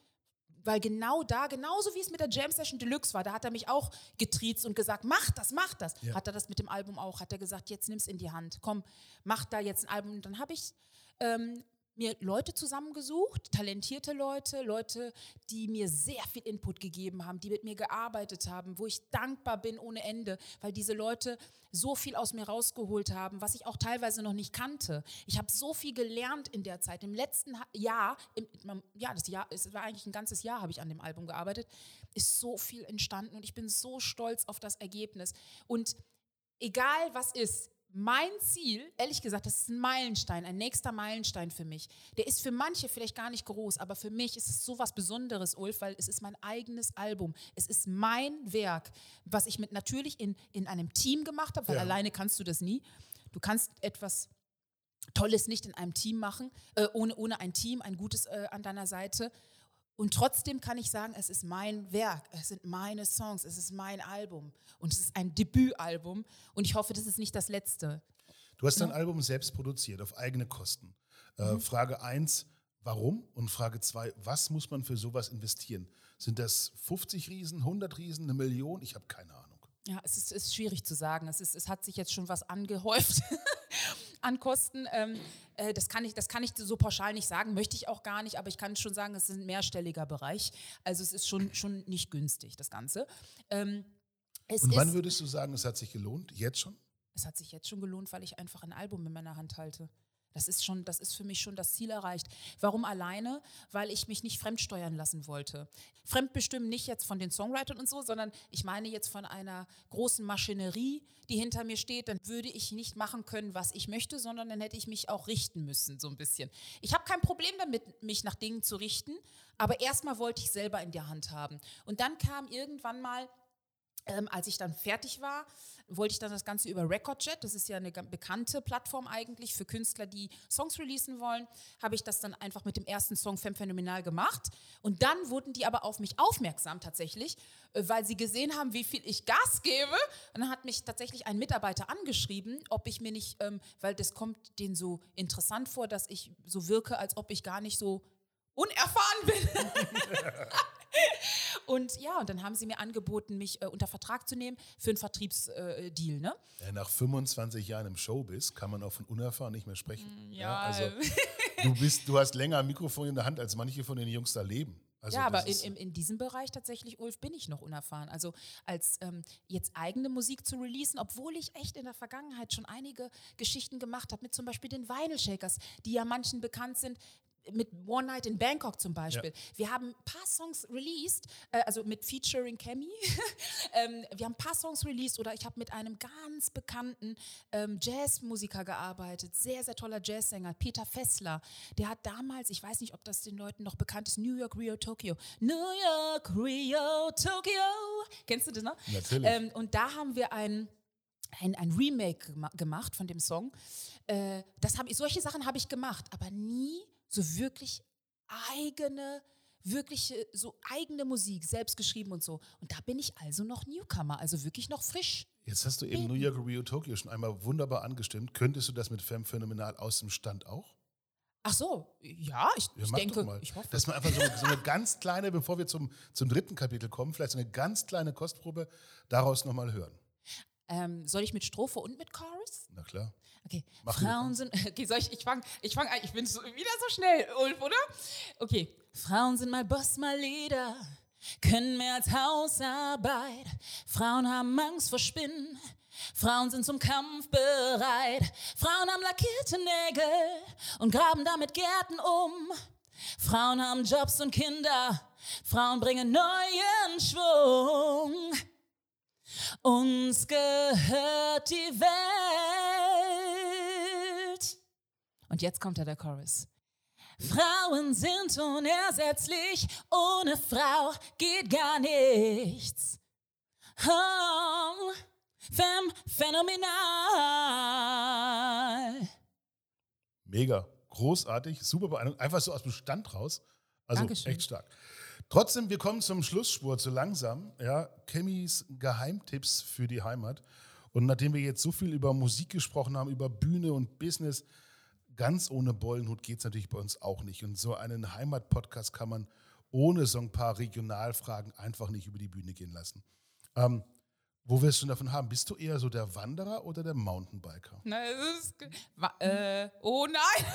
weil genau da, genauso wie es mit der Jam Session Deluxe war, da hat er mich auch getriezt und gesagt, mach das, mach das. Ja. Hat er das mit dem Album auch, hat er gesagt, jetzt nimm's in die Hand, komm, mach da jetzt ein Album. Und dann habe ich ähm, mir Leute zusammengesucht, talentierte Leute, Leute, die mir sehr viel Input gegeben haben, die mit mir gearbeitet haben, wo ich dankbar bin ohne Ende, weil diese Leute so viel aus mir rausgeholt haben, was ich auch teilweise noch nicht kannte. Ich habe so viel gelernt in der Zeit. Im letzten Jahr, im, ja, das Jahr, es war eigentlich ein ganzes Jahr, habe ich an dem Album gearbeitet, ist so viel entstanden und ich bin so stolz auf das Ergebnis. Und egal was ist, mein Ziel, ehrlich gesagt, das ist ein Meilenstein, ein nächster Meilenstein für mich. Der ist für manche vielleicht gar nicht groß, aber für mich ist es so was Besonderes, Ulf, weil es ist mein eigenes Album. Es ist mein Werk, was ich mit natürlich in, in einem Team gemacht habe, weil ja. alleine kannst du das nie. Du kannst etwas Tolles nicht in einem Team machen, äh, ohne, ohne ein Team, ein gutes äh, an deiner Seite. Und trotzdem kann ich sagen, es ist mein Werk, es sind meine Songs, es ist mein Album und es ist ein Debütalbum und ich hoffe, das ist nicht das letzte. Du hast dein ja? Album selbst produziert, auf eigene Kosten. Äh, mhm. Frage 1, warum? Und Frage 2, was muss man für sowas investieren? Sind das 50 Riesen, 100 Riesen, eine Million? Ich habe keine Ahnung. Ja, es ist, ist schwierig zu sagen. Es, ist, es hat sich jetzt schon was angehäuft. an Kosten. Ähm, äh, das, kann ich, das kann ich so pauschal nicht sagen, möchte ich auch gar nicht, aber ich kann schon sagen, es ist ein mehrstelliger Bereich. Also es ist schon, schon nicht günstig, das Ganze. Ähm, Und wann würdest du sagen, es hat sich gelohnt? Jetzt schon? Es hat sich jetzt schon gelohnt, weil ich einfach ein Album in meiner Hand halte. Das ist schon, das ist für mich schon das Ziel erreicht. Warum alleine? Weil ich mich nicht fremdsteuern lassen wollte. Fremdbestimmen nicht jetzt von den Songwritern und so, sondern ich meine jetzt von einer großen Maschinerie, die hinter mir steht. Dann würde ich nicht machen können, was ich möchte, sondern dann hätte ich mich auch richten müssen, so ein bisschen. Ich habe kein Problem damit, mich nach Dingen zu richten, aber erstmal wollte ich selber in der Hand haben. Und dann kam irgendwann mal ähm, als ich dann fertig war, wollte ich dann das Ganze über Recordjet, das ist ja eine bekannte Plattform eigentlich für Künstler, die Songs releasen wollen, habe ich das dann einfach mit dem ersten Song Femme Phänomenal gemacht. Und dann wurden die aber auf mich aufmerksam tatsächlich, äh, weil sie gesehen haben, wie viel ich Gas gebe. Und dann hat mich tatsächlich ein Mitarbeiter angeschrieben, ob ich mir nicht, ähm, weil das kommt denen so interessant vor, dass ich so wirke, als ob ich gar nicht so unerfahren bin. Und ja, und dann haben sie mir angeboten, mich äh, unter Vertrag zu nehmen für einen Vertriebsdeal. Äh, ne? Ja, nach 25 Jahren im Showbiz kann man auch von unerfahren nicht mehr sprechen. Mm, ja, also du bist, du hast länger ein Mikrofon in der Hand, als manche von den Jungs da leben. Also ja, aber in, in, in, diesem Bereich tatsächlich, Ulf, bin ich noch unerfahren. Also als ähm, jetzt eigene Musik zu releasen, obwohl ich echt in der Vergangenheit schon einige Geschichten gemacht habe, mit zum Beispiel den Vinyl Shakers, die ja manchen bekannt sind, mit One Night in Bangkok zum Beispiel. Ja. Wir haben ein paar Songs released, äh, also mit Featuring Cammy. ähm, wir haben ein paar Songs released oder ich habe mit einem ganz bekannten ähm, Jazzmusiker gearbeitet, sehr, sehr toller Jazzsänger, Peter Fessler. Der hat damals, ich weiß nicht, ob das den Leuten noch bekannt ist, New York, Rio, Tokyo. New York, Rio, Tokyo. Kennst du das noch? Natürlich. Ähm, und da haben wir ein ein, ein Remake gemacht von dem Song. Äh, das hab ich, solche Sachen habe ich gemacht, aber nie so wirklich eigene, wirklich so eigene Musik, selbst geschrieben und so. Und da bin ich also noch Newcomer, also wirklich noch frisch. Jetzt hast du eben New York, Rio, Tokyo schon einmal wunderbar angestimmt. Könntest du das mit Femme Phänomenal aus dem Stand auch? Ach so, ja, ich, ja, ich denke, ich hoffe. Dass man einfach so, so, eine ganz kleine, bevor wir zum, zum dritten Kapitel kommen, vielleicht so eine ganz kleine Kostprobe daraus nochmal hören. Ähm, soll ich mit Strophe und mit Chorus? Na klar. Okay. Mach Frauen sind. Okay, soll ich, ich fange ich fang an. Ich bin so, wieder so schnell, Ulf, oder? Okay. Frauen sind mal Boss, mal Leader, können mehr als Hausarbeit. Frauen haben Angst vor Spinnen. Frauen sind zum Kampf bereit. Frauen haben lackierte Nägel und graben damit Gärten um. Frauen haben Jobs und Kinder. Frauen bringen neuen Schwung. Uns gehört die Welt. Und jetzt kommt da der Chorus. Frauen sind unersetzlich, ohne Frau geht gar nichts. Oh, fem, phänomenal. Mega, großartig, super beeindruckend, einfach so aus dem Stand raus. Also Dankeschön. echt stark. Trotzdem, wir kommen zum Schlussspur, zu langsam. Ja, Kemmys Geheimtipps für die Heimat. Und nachdem wir jetzt so viel über Musik gesprochen haben, über Bühne und Business, ganz ohne Bollenhut geht es natürlich bei uns auch nicht. Und so einen Heimat-Podcast kann man ohne so ein paar Regionalfragen einfach nicht über die Bühne gehen lassen. Ähm, wo wirst du davon haben? Bist du eher so der Wanderer oder der Mountainbiker? Na, es ist. Äh, oh nein!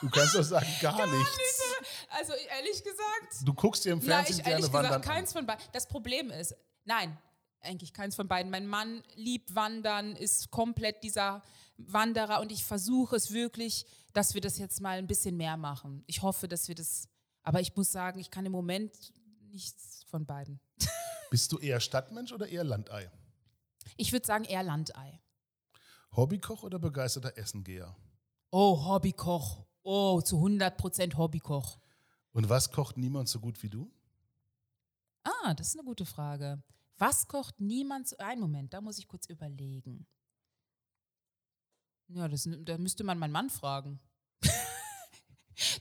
Du kannst doch sagen, gar, gar nichts. Nicht. Also ehrlich gesagt. Du guckst dir im Fernsehen na, ich, gerne wandern gesagt, keins von beiden. Das Problem ist, nein, eigentlich keins von beiden. Mein Mann liebt Wandern, ist komplett dieser Wanderer und ich versuche es wirklich, dass wir das jetzt mal ein bisschen mehr machen. Ich hoffe, dass wir das. Aber ich muss sagen, ich kann im Moment nichts von beiden. Bist du eher Stadtmensch oder eher Landei? Ich würde sagen eher Landei. Hobbykoch oder begeisterter Essengeher? Oh, Hobbykoch. Oh, zu 100 Prozent Hobbykoch. Und was kocht niemand so gut wie du? Ah, das ist eine gute Frage. Was kocht niemand so. Einen Moment, da muss ich kurz überlegen. Ja, das, da müsste man meinen Mann fragen.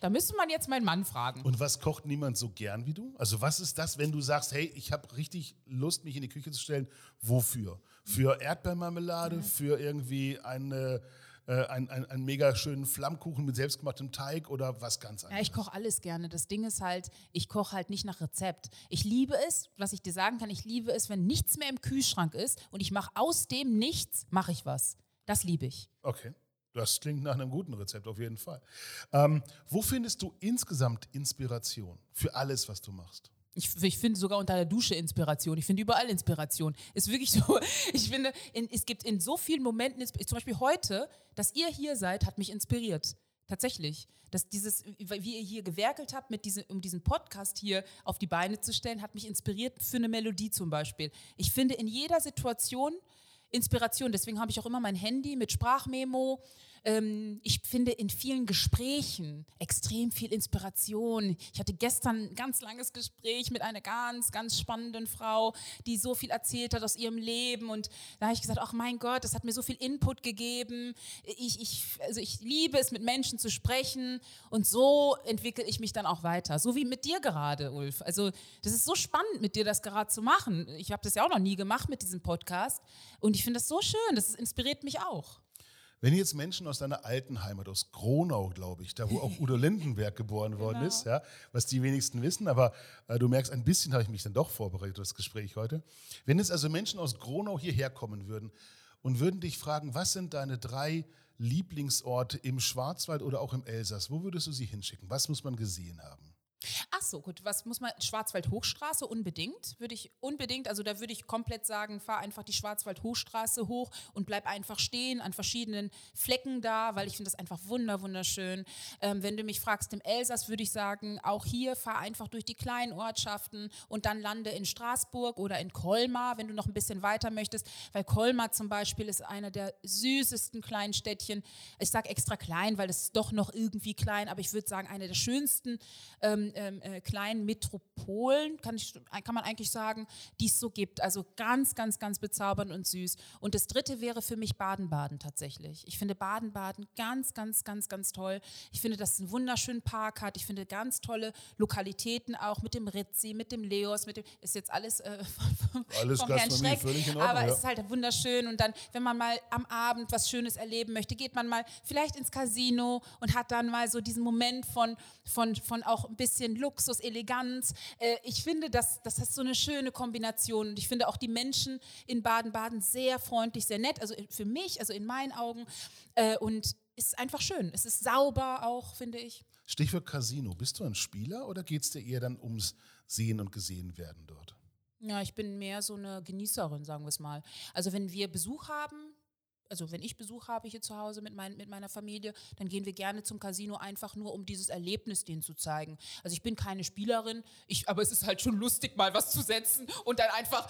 Da müsste man jetzt meinen Mann fragen. Und was kocht niemand so gern wie du? Also was ist das, wenn du sagst, hey, ich habe richtig Lust, mich in die Küche zu stellen? Wofür? Für Erdbeermarmelade? Mhm. Für irgendwie eine, äh, einen, einen, einen mega schönen Flammkuchen mit selbstgemachtem Teig oder was ganz anderes? Ja, ich koche alles gerne. Das Ding ist halt, ich koche halt nicht nach Rezept. Ich liebe es, was ich dir sagen kann, ich liebe es, wenn nichts mehr im Kühlschrank ist und ich mache aus dem nichts, mache ich was. Das liebe ich. Okay. Das klingt nach einem guten Rezept, auf jeden Fall. Ähm, wo findest du insgesamt Inspiration für alles, was du machst? Ich, ich finde sogar unter der Dusche Inspiration. Ich finde überall Inspiration. Ist wirklich so. Ich finde, in, es gibt in so vielen Momenten, zum Beispiel heute, dass ihr hier seid, hat mich inspiriert. Tatsächlich. Dass dieses, wie ihr hier gewerkelt habt, mit diese, um diesen Podcast hier auf die Beine zu stellen, hat mich inspiriert für eine Melodie zum Beispiel. Ich finde, in jeder Situation Inspiration. Deswegen habe ich auch immer mein Handy mit Sprachmemo. Ähm, ich finde in vielen Gesprächen extrem viel Inspiration. Ich hatte gestern ein ganz langes Gespräch mit einer ganz, ganz spannenden Frau, die so viel erzählt hat aus ihrem Leben. Und da habe ich gesagt, ach mein Gott, das hat mir so viel Input gegeben. Ich, ich, also ich liebe es, mit Menschen zu sprechen. Und so entwickle ich mich dann auch weiter. So wie mit dir gerade, Ulf. Also das ist so spannend, mit dir das gerade zu machen. Ich habe das ja auch noch nie gemacht mit diesem Podcast. Und ich finde das so schön. Das inspiriert mich auch. Wenn jetzt Menschen aus deiner alten Heimat, aus Gronau, glaube ich, da wo auch Udo Lindenberg geboren worden Genau. ist, ja, was die wenigsten wissen, aber äh, du merkst, ein bisschen habe ich mich dann doch vorbereitet, das Gespräch heute. Wenn jetzt also Menschen aus Gronau hierher kommen würden und würden dich fragen, was sind deine drei Lieblingsorte im Schwarzwald oder auch im Elsass, wo würdest du sie hinschicken? Was muss man gesehen haben? Ach so, gut. Was muss man? Schwarzwald-Hochstraße unbedingt. Würde ich unbedingt, also da würde ich komplett sagen, fahr einfach die Schwarzwald-Hochstraße hoch und bleib einfach stehen an verschiedenen Flecken da, weil ich finde das einfach wunder, wunderschön. Ähm, wenn du mich fragst, im Elsass würde ich sagen, auch hier fahr einfach durch die kleinen Ortschaften und dann lande in Straßburg oder in Colmar, wenn du noch ein bisschen weiter möchtest, weil Colmar zum Beispiel ist einer der süßesten kleinen Städtchen. Ich sage extra klein, weil es ist doch noch irgendwie klein, aber ich würde sagen, eine der schönsten ähm, ähm, äh, kleinen Metropolen, kann, ich, kann man eigentlich sagen, die es so gibt. Also ganz, ganz, ganz bezaubernd und süß. Und das dritte wäre für mich Baden-Baden tatsächlich. Ich finde Baden-Baden ganz, ganz, ganz, ganz toll. Ich finde, dass es einen wunderschönen Park hat. Ich finde ganz tolle Lokalitäten auch mit dem Ritzi, mit dem Leos, mit dem, ist jetzt alles, äh, vom, Alles vom Herrn Schreck, völlig in Ordnung, aber ja. es ist halt wunderschön. Und dann, wenn man mal am Abend was Schönes erleben möchte, geht man mal vielleicht ins Casino und hat dann mal so diesen Moment von, von, von auch ein bisschen Luxus, Eleganz. Äh, ich finde, das, das ist so eine schöne Kombination. Und ich finde auch die Menschen in Baden-Baden sehr freundlich, sehr nett. Also für mich, also in meinen Augen. Äh, und ist einfach schön. Es ist sauber auch, finde ich. Stichwort Casino. Bist du ein Spieler oder geht es dir eher dann ums Sehen und Gesehen werden dort? Ja, ich bin mehr so eine Genießerin, sagen wir es mal. Also wenn wir Besuch haben, also wenn ich Besuch habe hier zu Hause mit, mein, mit meiner Familie, dann gehen wir gerne zum Casino einfach nur, um dieses Erlebnis denen zu zeigen. Also ich bin keine Spielerin, ich, aber es ist halt schon lustig, mal was zu setzen und dann einfach,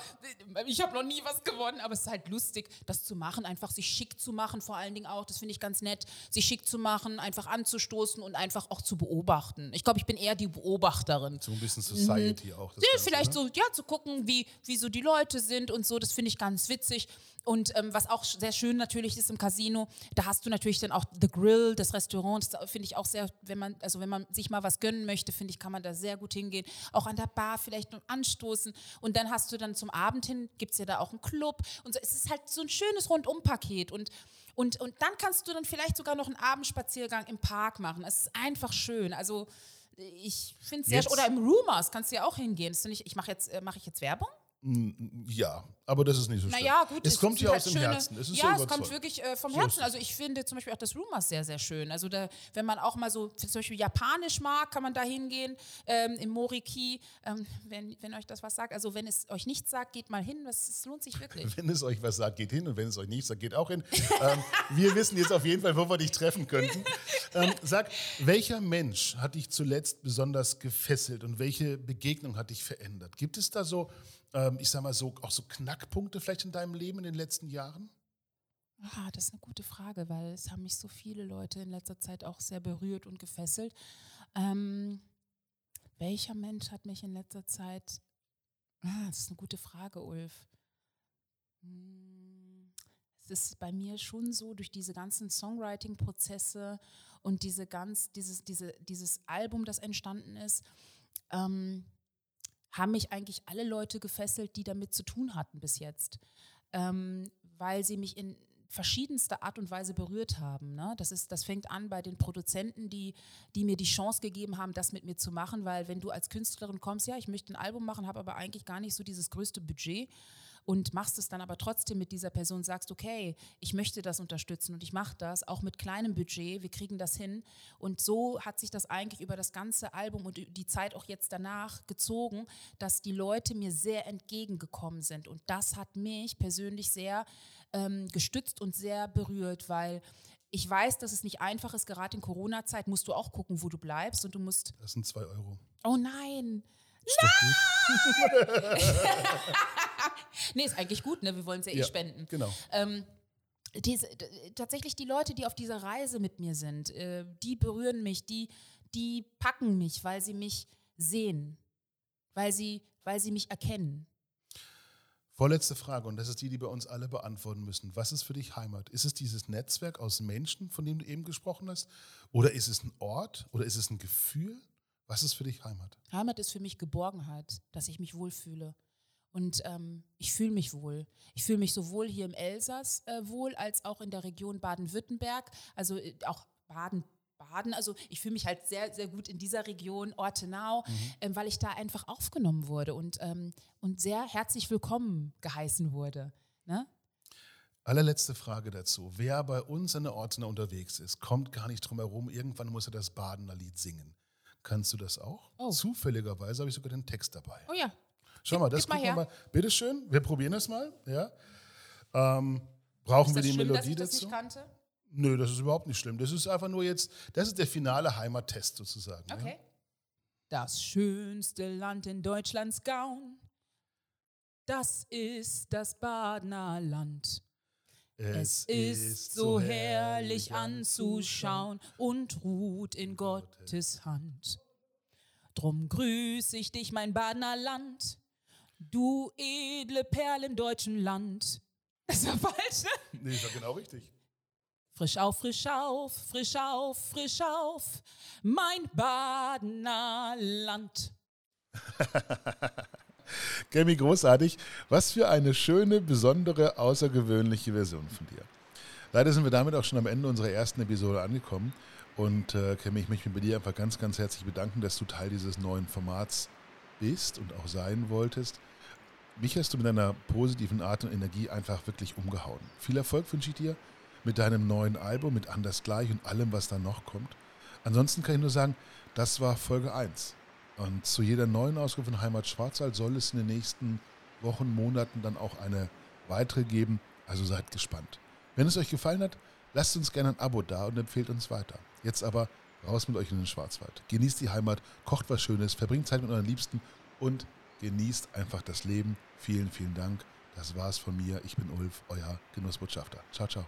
ich habe noch nie was gewonnen, aber es ist halt lustig, das zu machen, einfach sich schick zu machen, vor allen Dingen auch, das finde ich ganz nett, sich schick zu machen, einfach anzustoßen und einfach auch zu beobachten. Ich glaube, ich bin eher die Beobachterin. So ein bisschen Society auch. Mhm. Ja, Ganze, vielleicht ne? so, ja, zu gucken, wie, wie so die Leute sind und so, das finde ich ganz witzig. Und ähm, was auch sehr schön natürlich ist im Casino, da hast du natürlich dann auch The Grill, das Restaurant, das finde ich auch sehr, wenn man, also wenn man sich mal was gönnen möchte, finde ich, kann man da sehr gut hingehen. Auch an der Bar vielleicht noch anstoßen. Und dann hast du dann zum Abend hin, gibt es ja da auch einen Club. Und so, es ist halt so ein schönes Rundumpaket. Und und, und dann kannst du dann vielleicht sogar noch einen Abendspaziergang im Park machen. Es ist einfach schön. Also ich finde es sehr Jetzt- Oder im Rumors kannst du ja auch hingehen. Finde ich, mache jetzt, äh, mache ich jetzt Werbung? Ja, aber das ist nicht so schlimm. Naja, gut. Es kommt sind ja halt aus dem schöne- Herzen. Es ja, so es kommt wirklich äh, vom So Herzen. es. Also ich finde zum Beispiel auch das Rumors sehr, sehr schön. Also da, wenn man auch mal so zum Beispiel Japanisch mag, kann man da hingehen ähm, im Moriki. Ähm, wenn, wenn euch das was sagt. Also wenn es euch nichts sagt, geht mal hin. Das, es lohnt sich wirklich. Wenn es euch was sagt, geht hin und wenn es euch nicht sagt, geht auch hin. ähm, wir wissen jetzt auf jeden Fall, wo wir dich treffen könnten. Ähm, sag, welcher Mensch hat dich zuletzt besonders gefesselt und welche Begegnung hat dich verändert? Gibt es da so, ähm, ich sag mal so, auch so Knackpunkte vielleicht in deinem Leben in den letzten Jahren? Ah, das ist eine gute Frage, weil es haben mich so viele Leute in letzter Zeit auch sehr berührt und gefesselt. Ähm, welcher Mensch hat mich in letzter Zeit. Ah, das ist eine gute Frage, Ulf. Hm, Es ist bei mir schon so, durch diese ganzen Songwriting-Prozesse und diese ganz, dieses, diese, dieses Album, das entstanden ist, ähm, haben mich eigentlich alle Leute gefesselt, die damit zu tun hatten bis jetzt, ähm, weil sie mich in verschiedenster Art und Weise berührt haben. Ne? Das, ist, das fängt an bei den Produzenten, die, die mir die Chance gegeben haben, das mit mir zu machen, weil wenn du als Künstlerin kommst, ja, ich möchte ein Album machen, habe aber eigentlich gar nicht so dieses größte Budget und machst es dann aber trotzdem mit dieser Person, sagst, okay, ich möchte das unterstützen und ich mache das, auch mit kleinem Budget, wir kriegen das hin. Und so hat sich das eigentlich über das ganze Album und die Zeit auch jetzt danach gezogen, dass die Leute mir sehr entgegengekommen sind. Und das hat mich persönlich sehr ähm, gestützt und sehr berührt, weil ich weiß, dass es nicht einfach ist, gerade in Corona-Zeit musst du auch gucken, wo du bleibst und du musst, Das sind zwei Euro. oh nein, Ist gut. nee, ist eigentlich gut, ne? wir wollen es ja eh Ja, spenden. Genau. Ähm, diese, tatsächlich die Leute, die auf dieser Reise mit mir sind, äh, die berühren mich, die, die packen mich, weil sie mich sehen, weil sie, weil sie mich erkennen. Vorletzte Frage, und das ist die, die wir uns alle beantworten müssen. Was ist für dich Heimat? Ist es dieses Netzwerk aus Menschen, von dem du eben gesprochen hast? Oder ist es ein Ort? Oder ist es ein Gefühl? Was ist für dich Heimat? Heimat ist für mich Geborgenheit, dass ich mich wohlfühle. Und ähm, ich fühle mich wohl. Ich fühle mich sowohl hier im Elsass äh, wohl als auch in der Region Baden-Württemberg, also äh, auch Baden. Baden, also ich fühle mich halt sehr, sehr gut in dieser Region, Ortenau, mhm. ähm, weil ich da einfach aufgenommen wurde und, ähm, und sehr herzlich willkommen geheißen wurde. Ne? Allerletzte Frage dazu. Wer bei uns in der Ortenau unterwegs ist, kommt gar nicht drum herum, irgendwann muss er das Badener Lied singen. Kannst du das auch? Oh. Zufälligerweise habe ich sogar den Text dabei. Oh ja. Schau mal, das gucken wir mal. Bitteschön, wir probieren das mal. Ja. Ähm, brauchen wir die schlimm, Melodie dass ich dazu? Das nicht kannte? Nö, das ist überhaupt nicht schlimm. Das ist einfach nur jetzt, das ist der finale Heimattest sozusagen. Okay. Ja? Das schönste Land in Deutschlands Gaun, das ist das Badener Land. Es, ist so herrlich anzuschauen und ruht in Gottes Hand. Drum grüß ich dich, mein Badener Land, du edle Perl im deutschen Land. Das war falsch, ne? Nee, das war genau richtig. Frisch auf, frisch auf, frisch auf, frisch auf, mein Badener Land. Gemi, großartig. Was für eine schöne, besondere, außergewöhnliche Version von dir. Leider sind wir damit auch schon am Ende unserer ersten Episode angekommen. Und äh, Kemi, ich möchte mich bei dir einfach ganz, ganz herzlich bedanken, dass du Teil dieses neuen Formats bist und auch sein wolltest. Mich hast du mit deiner positiven Art und Energie einfach wirklich umgehauen. Viel Erfolg wünsche ich dir mit deinem neuen Album, mit Anders Gleich und allem, was da noch kommt. Ansonsten kann ich nur sagen, das war Folge 1. Und zu jeder neuen Ausgabe von Heimat Schwarzwald soll es in den nächsten Wochen, Monaten dann auch eine weitere geben. Also seid gespannt. Wenn es euch gefallen hat, lasst uns gerne ein Abo da und empfehlt uns weiter. Jetzt aber raus mit euch in den Schwarzwald. Genießt die Heimat, kocht was Schönes, verbringt Zeit mit euren Liebsten und genießt einfach das Leben. Vielen, vielen Dank. Das war's von mir. Ich bin Ulf, euer Genussbotschafter. Ciao, ciao.